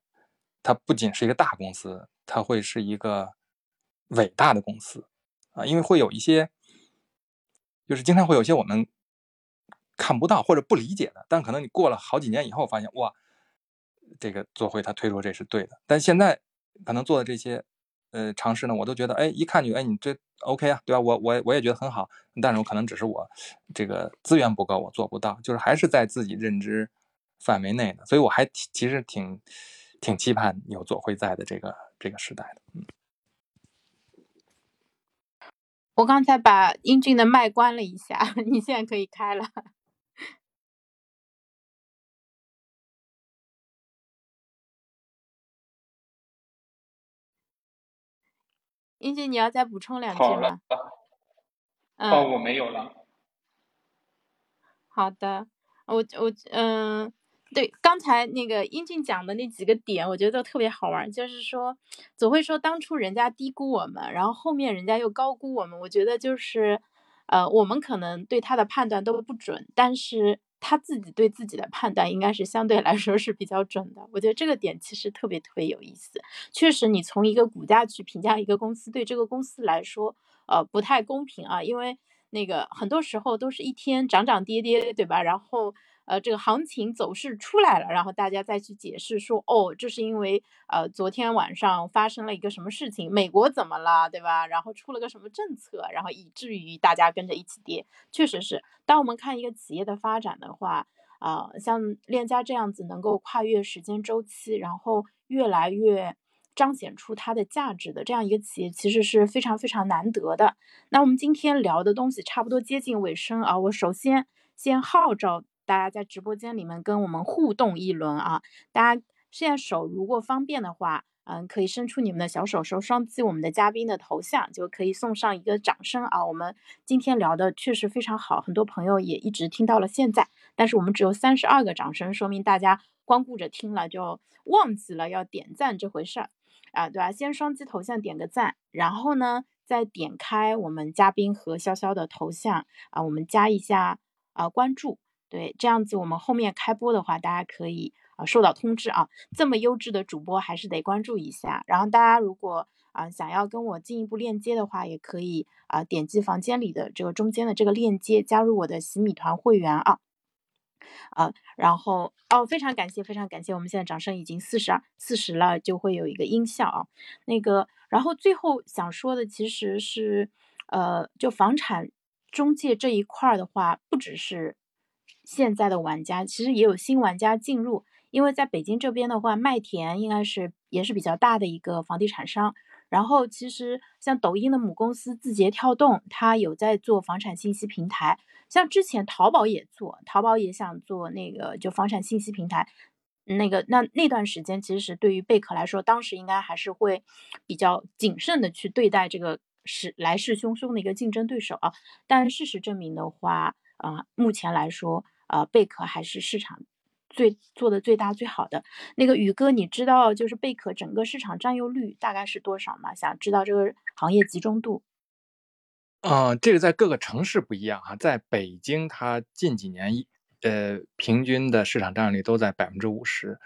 Speaker 3: 它不仅是一个大公司，它会是一个伟大的公司啊，因为会有一些，就是经常会有一些我们看不到或者不理解的，但可能你过了好几年以后发现，哇。这个做会他推出这是对的，但现在可能做的这些呃尝试呢，我都觉得哎，一看就哎，你这 OK 啊，对吧？我我我也觉得很好，但是我可能只是我这个资源不够，我做不到，就是还是在自己认知范围内的，所以我还其实挺挺期盼有做会在的这个这个时代的。嗯，
Speaker 1: 我刚才把英俊的麦关了一下，你现在可以开了。英俊，你要再补充两句吗？
Speaker 2: 哦，我没有了。
Speaker 1: 好的，我我嗯。对，刚才那个英俊讲的那几个点，我觉得都特别好玩。就是说，总会说当初人家低估我们，然后后面人家又高估我们。我觉得就是，呃，我们可能对他的判断都不准，但是他自己对自己的判断应该是相对来说是比较准的。我觉得这个点其实特别特别有意思。确实，你从一个股价去评价一个公司，对这个公司来说，呃，不太公平啊，因为那个很多时候都是一天涨涨跌跌，对吧？然后。呃，这个行情走势出来了，然后大家再去解释说，哦，这是因为呃昨天晚上发生了一个什么事情，美国怎么了，对吧？然后出了个什么政策，然后以至于大家跟着一起跌。确实是，当我们看一个企业的发展的话，啊，像链家这样子能够跨越时间周期，然后越来越彰显出它的价值的这样一个企业，其实是非常非常难得的。那我们今天聊的东西差不多接近尾声啊，我首先先号召。大家在直播间里面跟我们互动一轮啊！大家现在手如果方便的话，嗯，可以伸出你们的小手手，双击我们的嘉宾的头像，就可以送上一个掌声啊！我们今天聊的确实非常好，很多朋友也一直听到了现在，但是我们只有三十二个掌声，说明大家光顾着听了就忘记了要点赞这回事儿啊，对吧？先双击头像点个赞，然后呢，再点开我们嘉宾和潇潇的头像啊，我们加一下啊关注。对，这样子我们后面开播的话，大家可以啊收到通知啊。这么优质的主播还是得关注一下。然后大家如果啊想要跟我进一步链接的话，也可以啊点击房间里的这个中间的这个链接，加入我的洗米团会员啊。啊，然后哦，非常感谢，非常感谢，我们现在掌声已经四十二四十了，就会有一个音效啊。那个，然后最后想说的其实是，呃，就房产中介这一块的话，不只是。现在的玩家其实也有新玩家进入，因为在北京这边的话，麦田应该是也是比较大的一个房地产商。然后其实像抖音的母公司字节跳动，它有在做房产信息平台。像之前淘宝也做，淘宝也想做那个就房产信息平台。那个那那段时间，其实对于贝壳来说，当时应该还是会比较谨慎的去对待这个是来势汹汹的一个竞争对手啊。但事实证明的话，啊，目前来说。呃，贝壳还是市场最做的最大最好的那个宇哥，你知道就是贝壳整个市场占有率大概是多少吗？想知道这个行业集中度？
Speaker 3: 嗯，这个在各个城市不一样啊，在北京，它近几年一呃平均的市场占有率都在百分之五十，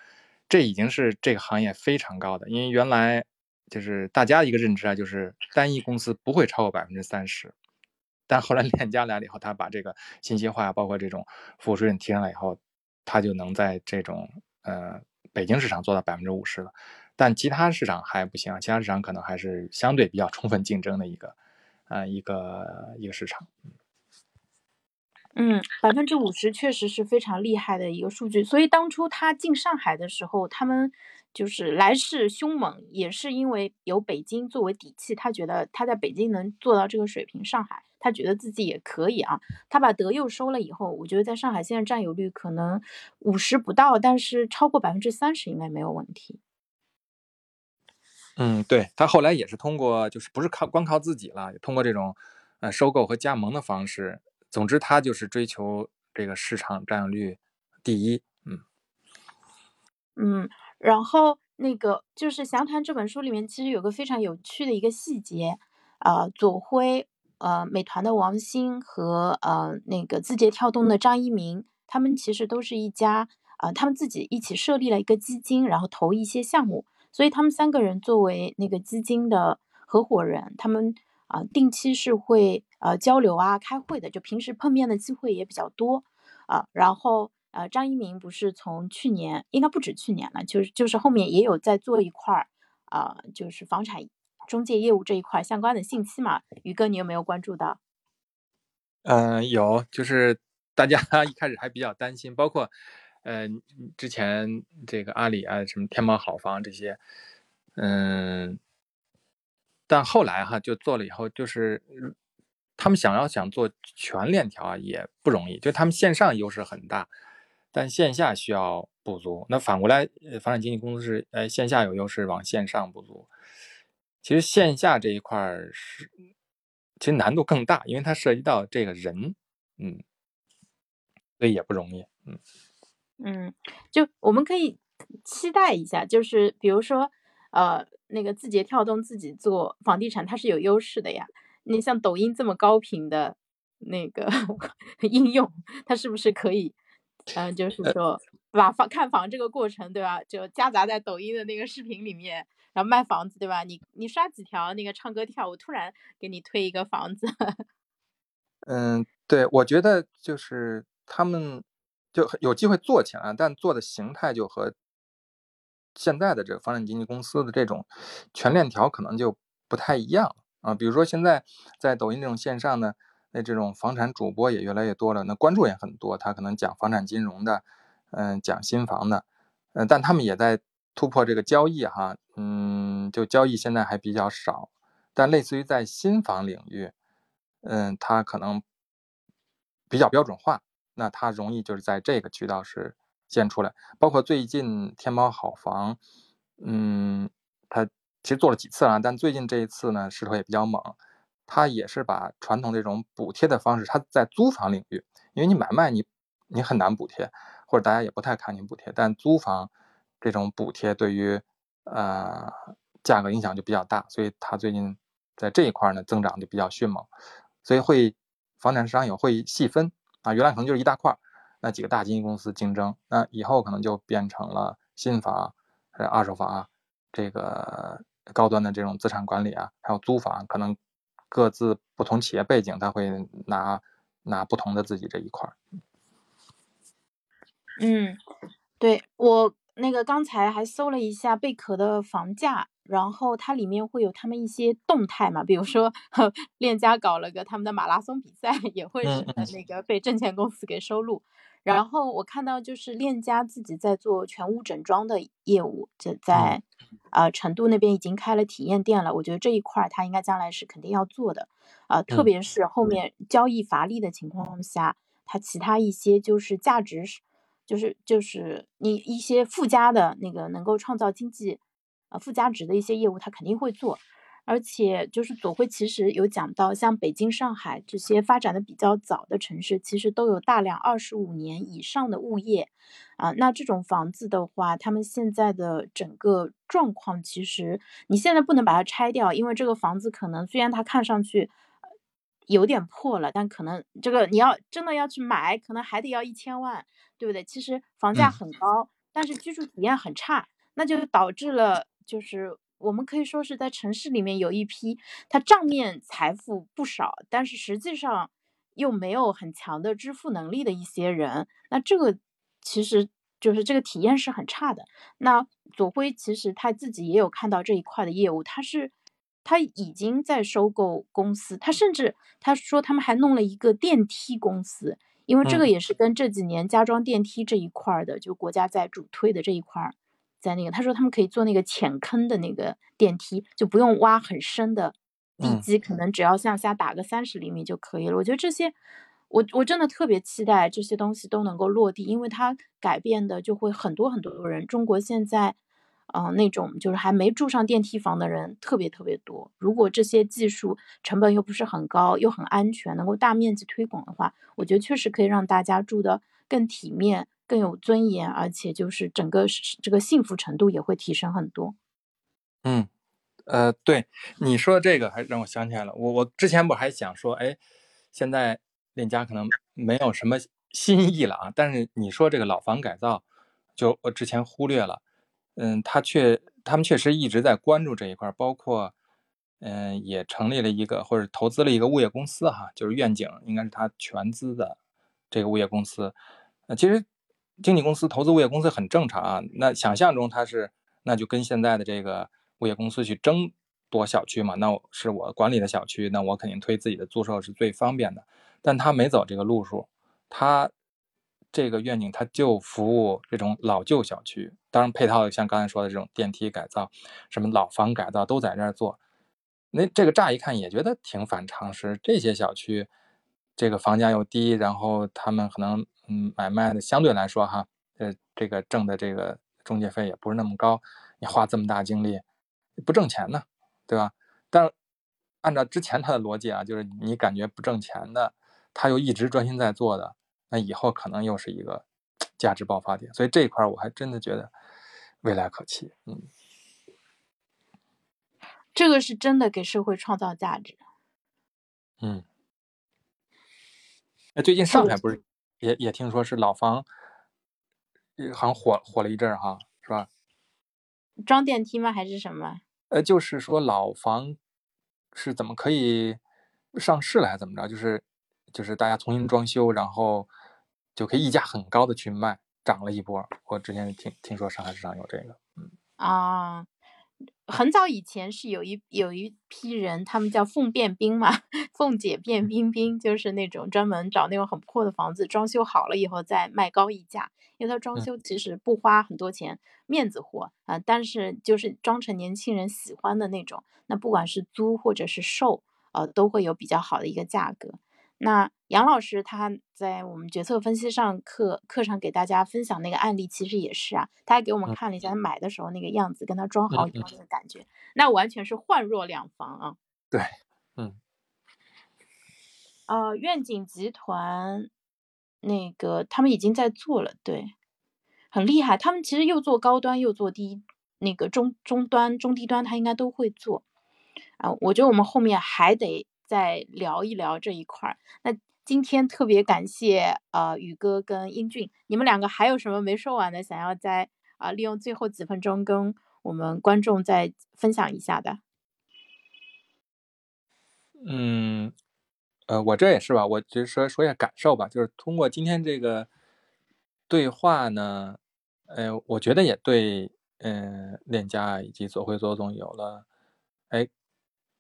Speaker 3: 这已经是这个行业非常高的。因为原来就是大家一个认知啊，就是单一公司不会超过百分之三十。但后来链家来了以后，他把这个信息化，包括这种服务水准提升了以后，他就能在这种呃北京市场做到百分之五十了。但其他市场还不行，其他市场可能还是相对比较充分竞争的一个呃一个一个市场。
Speaker 1: 嗯，百分之五十确实是非常厉害的一个数据。所以当初他进上海的时候，他们就是来势凶猛，也是因为有北京作为底气，他觉得他在北京能做到这个水平，上海。他觉得自己也可以啊，他把德佑收了以后，我觉得在上海现在占有率可能五十不到，但是超过百分之三十应该没有问题。
Speaker 3: 嗯，对他后来也是通过，就是不是靠光靠自己了，通过这种呃收购和加盟的方式，总之他就是追求这个市场占有率第一。嗯
Speaker 1: 嗯，然后那个就是《详谈》这本书里面其实有个非常有趣的一个细节，呃，左晖。呃，美团的王兴和呃那个字节跳动的张一鸣，他们其实都是一家啊，他们自己一起设立了一个基金，然后投一些项目，所以他们三个人作为那个基金的合伙人，他们啊定期是会呃交流啊开会的，就平时碰面的机会也比较多啊。然后呃张一鸣不是从去年应该不止去年了，就是就是后面也有在做一块儿啊，就是房产。中介业务这一块相关的信息嘛，宇哥，你有没有关注到？
Speaker 3: 嗯，有，就是大家 一开始还比较担心，包括，呃，之前这个阿里啊，什么天猫好房这些，嗯，但后来哈就做了以后，就是他们想要想做全链条啊也不容易，就他们线上优势很大，但线下需要补足。那反过来，呃房产经纪公司是呃线下有优势，往线上补足。其实线下这一块是，其实难度更大，因为它涉及到这个人，嗯，所以也不容易，
Speaker 1: 嗯嗯，就我们可以期待一下，就是比如说，呃，那个字节跳动自己做房地产，它是有优势的呀。你像抖音这么高频的那个 应用，它是不是可以，嗯，就是说把房看房这个过程，对吧？就夹杂在抖音的那个视频里面。然后卖房子对吧？你你刷几条那个唱歌跳舞，突然给你推一个房子。
Speaker 3: 嗯，对，我觉得就是他们就有机会做起来，但做的形态就和现在的这个房产经纪公司的这种全链条可能就不太一样啊。比如说现在在抖音这种线上呢，那这种房产主播也越来越多了，那关注也很多，他可能讲房产金融的，嗯，讲新房的，嗯，但他们也在。突破这个交易哈，嗯，就交易现在还比较少，但类似于在新房领域，嗯，它可能比较标准化，那它容易就是在这个渠道是先出来。包括最近天猫好房，嗯，它其实做了几次了，但最近这一次呢势头也比较猛，它也是把传统这种补贴的方式，它在租房领域，因为你买卖你你很难补贴，或者大家也不太看你补贴，但租房。这种补贴对于呃价格影响就比较大，所以它最近在这一块呢增长就比较迅猛，所以会房产市场也会细分啊，原来可能就是一大块，那几个大经纪公司竞争，那以后可能就变成了新房、二手房啊，这个高端的这种资产管理啊，还有租房，可能各自不同企业背景，他会拿拿不同的自己这一块儿。
Speaker 1: 嗯，对我。那个刚才还搜了一下贝壳的房价，然后它里面会有他们一些动态嘛，比如说 链家搞了个他们的马拉松比赛，也会是那个被证券公司给收录。然后我看到就是链家自己在做全屋整装的业务，就在呃成都那边已经开了体验店了。我觉得这一块他应该将来是肯定要做的啊，特别是后面交易乏力的情况下，它其他一些就是价值是。就是就是你一些附加的那个能够创造经济，呃附加值的一些业务，他肯定会做。而且就是左晖其实有讲到，像北京、上海这些发展的比较早的城市，其实都有大量二十五年以上的物业啊。那这种房子的话，他们现在的整个状况，其实你现在不能把它拆掉，因为这个房子可能虽然它看上去有点破了，但可能这个你要真的要去买，可能还得要一千万。对不对？其实房价很高，但是居住体验很差，那就导致了，就是我们可以说是在城市里面有一批他账面财富不少，但是实际上又没有很强的支付能力的一些人，那这个其实就是这个体验是很差的。那左晖其实他自己也有看到这一块的业务，他是他已经在收购公司，他甚至他说他们还弄了一个电梯公司。因为这个也是跟这几年家装电梯这一块儿的，就国家在主推的这一块儿，在那个他说他们可以做那个浅坑的那个电梯，就不用挖很深的地基，可能只要向下打个三十厘米就可以了。我觉得这些，我我真的特别期待这些东西都能够落地，因为它改变的就会很多很多人。中国现在。嗯，那种就是还没住上电梯房的人特别特别多。如果这些技术成本又不是很高，又很安全，能够大面积推广的话，我觉得确实可以让大家住的更体面、更有尊严，而且就是整个这个幸福程度也会提升很多。
Speaker 3: 嗯，呃，对你说这个还让我想起来了，我我之前不还想说，哎，现在链家可能没有什么新意了啊，但是你说这个老房改造，就我之前忽略了。嗯，他确，他们确实一直在关注这一块，包括，嗯，也成立了一个或者投资了一个物业公司哈，就是愿景，应该是他全资的这个物业公司。呃，其实经纪公司投资物业公司很正常啊。那想象中他是，那就跟现在的这个物业公司去争夺小区嘛，那是我管理的小区，那我肯定推自己的租售是最方便的。但他没走这个路数，他这个愿景他就服务这种老旧小区。当然配套像刚才说的这种电梯改造，什么老房改造都在这儿做。那这个乍一看也觉得挺反常识，这些小区这个房价又低，然后他们可能嗯买卖的相对来说哈，呃这个挣的这个中介费也不是那么高，你花这么大精力不挣钱呢，对吧？但按照之前他的逻辑啊，就是你感觉不挣钱的，他又一直专心在做的，那以后可能又是一个价值爆发点。所以这一块我还真的觉得未来可期，嗯。
Speaker 1: 这个是真的给社会创造价值。
Speaker 3: 嗯，那最近上海不是也也听说是老房，好像火火了一阵儿哈，是吧？
Speaker 1: 装电梯吗？还是什么？
Speaker 3: 呃，就是说老房是怎么可以上市了，还是怎么着？就是就是大家重新装修，然后就可以溢价很高的去卖，涨了一波。我之前听听说上海市场有这个，嗯
Speaker 1: 啊。很早以前是有一有一批人，他们叫凤变兵嘛，凤姐变冰冰，就是那种专门找那种很破的房子，装修好了以后再卖高溢价，因为他装修其实不花很多钱，面子活啊，但是就是装成年轻人喜欢的那种，那不管是租或者是售，呃，都会有比较好的一个价格。那杨老师他在我们决策分析上课课上给大家分享那个案例，其实也是啊，他还给我们看了一下他买的时候那个样子，跟他装好以后那个感觉，那完全是判若两房啊。
Speaker 3: 对，嗯。
Speaker 1: 呃，愿景集团那个他们已经在做了，对，很厉害。他们其实又做高端又做低，那个中中端、中低端他应该都会做啊。我觉得我们后面还得。再聊一聊这一块儿。那今天特别感谢呃宇哥跟英俊，你们两个还有什么没说完的，想要在啊利用最后几分钟跟我们观众再分享一下的？
Speaker 3: 嗯，呃，我这也是吧，我就说说一下感受吧。就是通过今天这个对话呢，呃，我觉得也对嗯链家以及左晖左总有了哎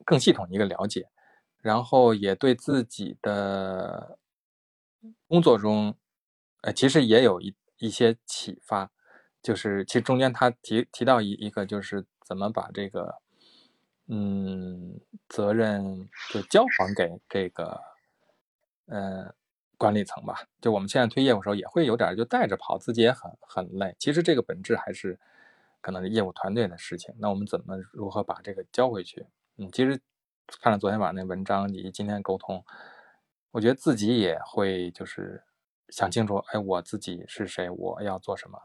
Speaker 3: 更系统一个了解。然后也对自己的工作中，呃，其实也有一一些启发，就是其实中间他提提到一一个，就是怎么把这个，嗯，责任就交还给这个，呃，管理层吧。就我们现在推业务的时候，也会有点就带着跑，自己也很很累。其实这个本质还是可能是业务团队的事情。那我们怎么如何把这个交回去？嗯，其实。看了昨天晚上那文章以及今天沟通，我觉得自己也会就是想清楚，哎，我自己是谁，我要做什么，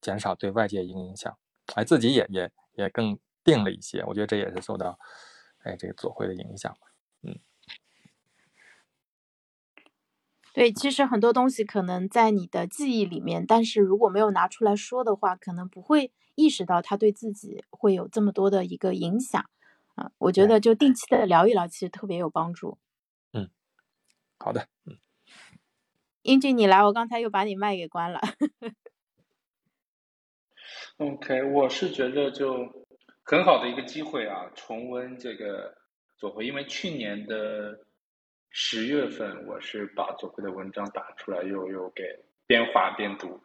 Speaker 3: 减少对外界影响，哎，自己也也也更定了一些。我觉得这也是受到哎这个左晖的影响嗯，
Speaker 1: 对，其实很多东西可能在你的记忆里面，但是如果没有拿出来说的话，可能不会意识到它对自己会有这么多的一个影响。啊，我觉得就定期的聊一聊，其实特别有帮助。
Speaker 3: 嗯，好的，
Speaker 1: 嗯，英俊你来，我刚才又把你麦给关了。
Speaker 2: OK，我是觉得就很好的一个机会啊，重温这个左晖，因为去年的十月份，我是把左晖的文章打出来，又又给边画边读。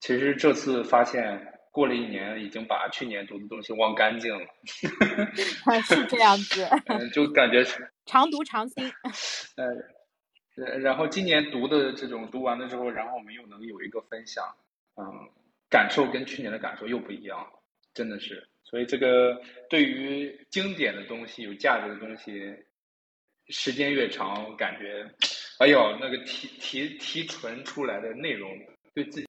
Speaker 2: 其实这次发现。过了一年，已经把去年读的东西忘干净了。
Speaker 1: 是这样子。
Speaker 2: 嗯，就感觉
Speaker 1: 常读常新。
Speaker 2: 呃，然后今年读的这种读完了之后，然后我们又能有一个分享，嗯，感受跟去年的感受又不一样，真的是。所以这个对于经典的东西、有价值的东西，时间越长，感觉，哎呦，那个提提提纯出来的内容，对自己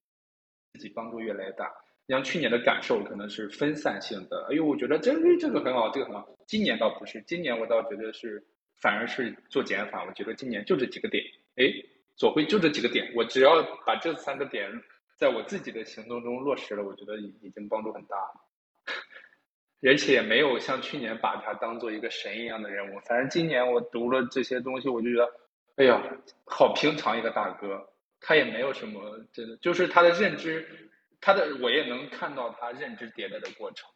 Speaker 2: 自己帮助越来越大。像去年的感受可能是分散性的，哎呦，我觉得这这个很好，这个很好。今年倒不是，今年我倒觉得是，反而是做减法。我觉得今年就这几个点，哎，左晖就这几个点，我只要把这三个点在我自己的行动中落实了，我觉得已已经帮助很大了。而且没有像去年把他当做一个神一样的人物。反正今年我读了这些东西，我就觉得，哎呀，好平常一个大哥，他也没有什么，真的就是他的认知。他的我也能看到他认知迭代的过程，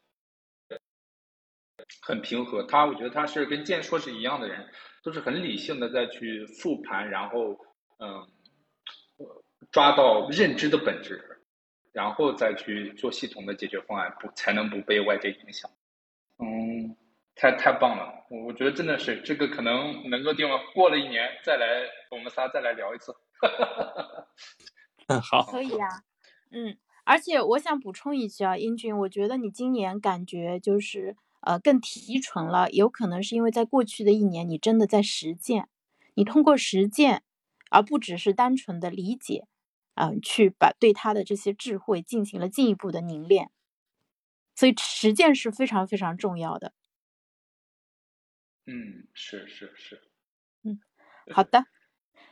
Speaker 2: 很平和。他我觉得他是跟建硕是一样的人，都是很理性的在去复盘，然后嗯，抓到认知的本质，然后再去做系统的解决方案，不才能不被外界影响。嗯，太太棒了，我我觉得真的是这个可能能够定了，过了一年再来，我们仨再来聊一次。
Speaker 3: 嗯，好，
Speaker 1: 可以啊，嗯，而且我想补充一句啊，英俊，我觉得你今年感觉就是呃更提纯了，有可能是因为在过去的一年你真的在实践，你通过实践，而不只是单纯的理解，嗯，去把对他的这些智慧进行了进一步的凝练，所以实践是非常非常重要的。
Speaker 2: 嗯，是是是，
Speaker 1: 嗯，好的。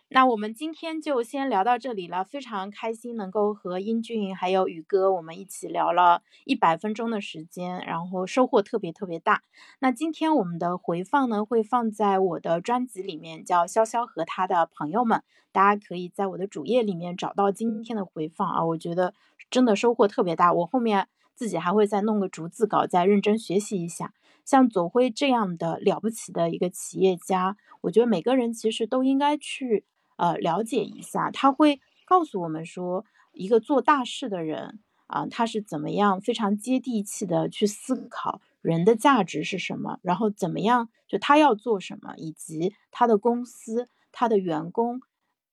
Speaker 1: 那我们今天就先聊到这里了，非常开心能够和英俊还有宇哥我们一起聊了一百分钟的时间，然后收获特别特别大。那今天我们的回放呢会放在我的专辑里面，叫潇潇和他的朋友们，大家可以在我的主页里面找到今天的回放啊，我觉得真的收获特别大。我后面自己还会再弄个逐字稿，再认真学习一下。像左晖这样的了不起的一个企业家，我觉得每个人其实都应该去。呃，了解一下，他会告诉我们说，一个做大事的人啊，他是怎么样非常接地气的去思考人的价值是什么，然后怎么样就他要做什么，以及他的公司、他的员工、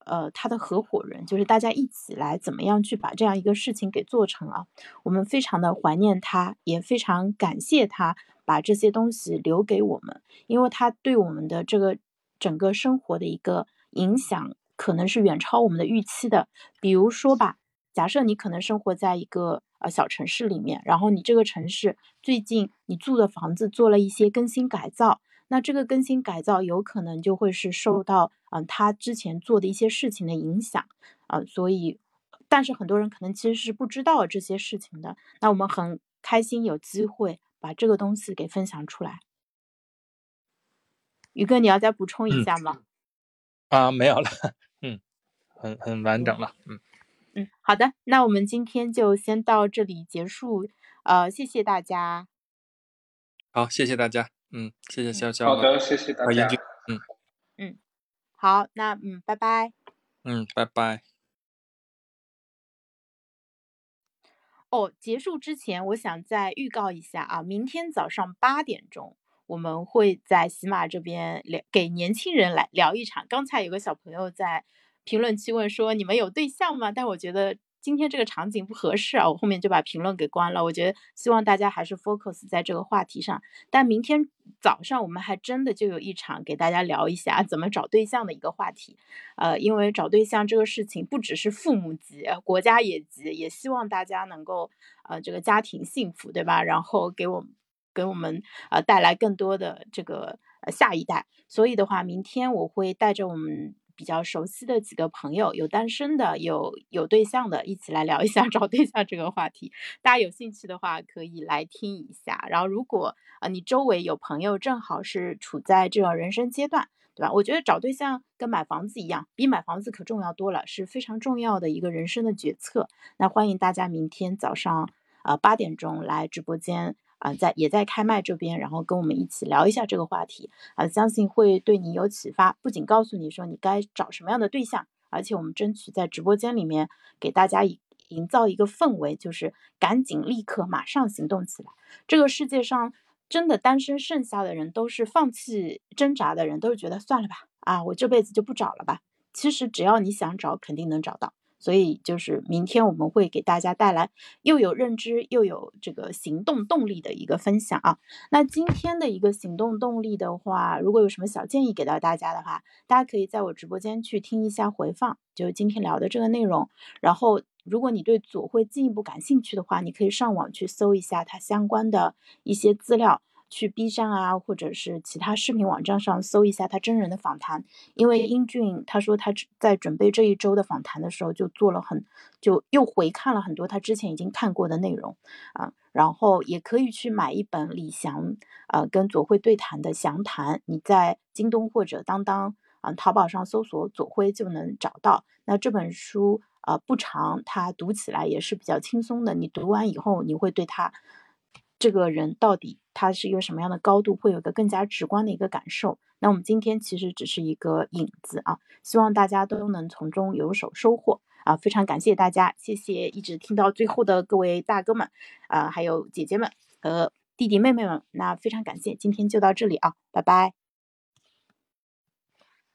Speaker 1: 呃，他的合伙人，就是大家一起来怎么样去把这样一个事情给做成啊。我们非常的怀念他，也非常感谢他把这些东西留给我们，因为他对我们的这个整个生活的一个。影响可能是远超我们的预期的。比如说吧，假设你可能生活在一个呃小城市里面，然后你这个城市最近你住的房子做了一些更新改造，那这个更新改造有可能就会是受到嗯他之前做的一些事情的影响啊，所以但是很多人可能其实是不知道这些事情的。那我们很开心有机会把这个东西给分享出来。宇哥，你要再补充一下吗？
Speaker 3: 啊，没有了，嗯，很很完整了，嗯。
Speaker 1: 嗯，好的，那我们今天就先到这里结束，呃，谢谢大家，
Speaker 3: 好，谢谢大家，嗯，谢谢潇潇，
Speaker 2: 好的，谢谢大家，
Speaker 3: 嗯。
Speaker 1: 嗯，好，那嗯，拜拜，
Speaker 3: 嗯，拜拜。
Speaker 1: 哦，结束之前，我想再预告一下啊，明天早上八点钟。我们会在喜马这边聊，给年轻人来聊一场。刚才有个小朋友在评论区问说：“你们有对象吗？”但我觉得今天这个场景不合适啊，我后面就把评论给关了。我觉得希望大家还是 focus 在这个话题上。但明天早上我们还真的就有一场给大家聊一下怎么找对象的一个话题。呃，因为找对象这个事情不只是父母急，国家也急，也希望大家能够呃这个家庭幸福，对吧？然后给我们。给我们呃带来更多的这个呃下一代，所以的话，明天我会带着我们比较熟悉的几个朋友，有单身的，有有对象的，一起来聊一下 找对象这个话题。大家有兴趣的话，可以来听一下。然后，如果呃你周围有朋友正好是处在这种人生阶段，对吧？我觉得找对象跟买房子一样，比买房子可重要多了，是非常重要的一个人生的决策。那欢迎大家明天早上呃八点钟来直播间。啊，在也在开麦这边，然后跟我们一起聊一下这个话题啊，相信会对你有启发。不仅告诉你说你该找什么样的对象，而且我们争取在直播间里面给大家营造一个氛围，就是赶紧立刻马上行动起来。这个世界上真的单身剩下的人都是放弃挣扎的人，都是觉得算了吧，啊，我这辈子就不找了吧。其实只要你想找，肯定能找到。所以就是明天我们会给大家带来又有认知又有这个行动动力的一个分享啊。那今天的一个行动动力的话，如果有什么小建议给到大家的话，大家可以在我直播间去听一下回放，就是今天聊的这个内容。然后，如果你对左会进一步感兴趣的话，你可以上网去搜一下它相关的一些资料。去 B 站啊，或者是其他视频网站上搜一下他真人的访谈，因为英俊他说他在准备这一周的访谈的时候，就做了很，就又回看了很多他之前已经看过的内容啊，然后也可以去买一本李翔呃跟左晖对谈的详谈，你在京东或者当当啊淘宝上搜索左晖就能找到。那这本书啊不长，它读起来也是比较轻松的，你读完以后你会对他。这个人到底它是一个什么样的高度，会有一个更加直观的一个感受。那我们今天其实只是一个影子啊，希望大家都能从中有所收获啊！非常感谢大家，谢谢一直听到最后的各位大哥们啊，还有姐姐们和弟弟妹妹们，那非常感谢，今天就到这里啊，拜拜。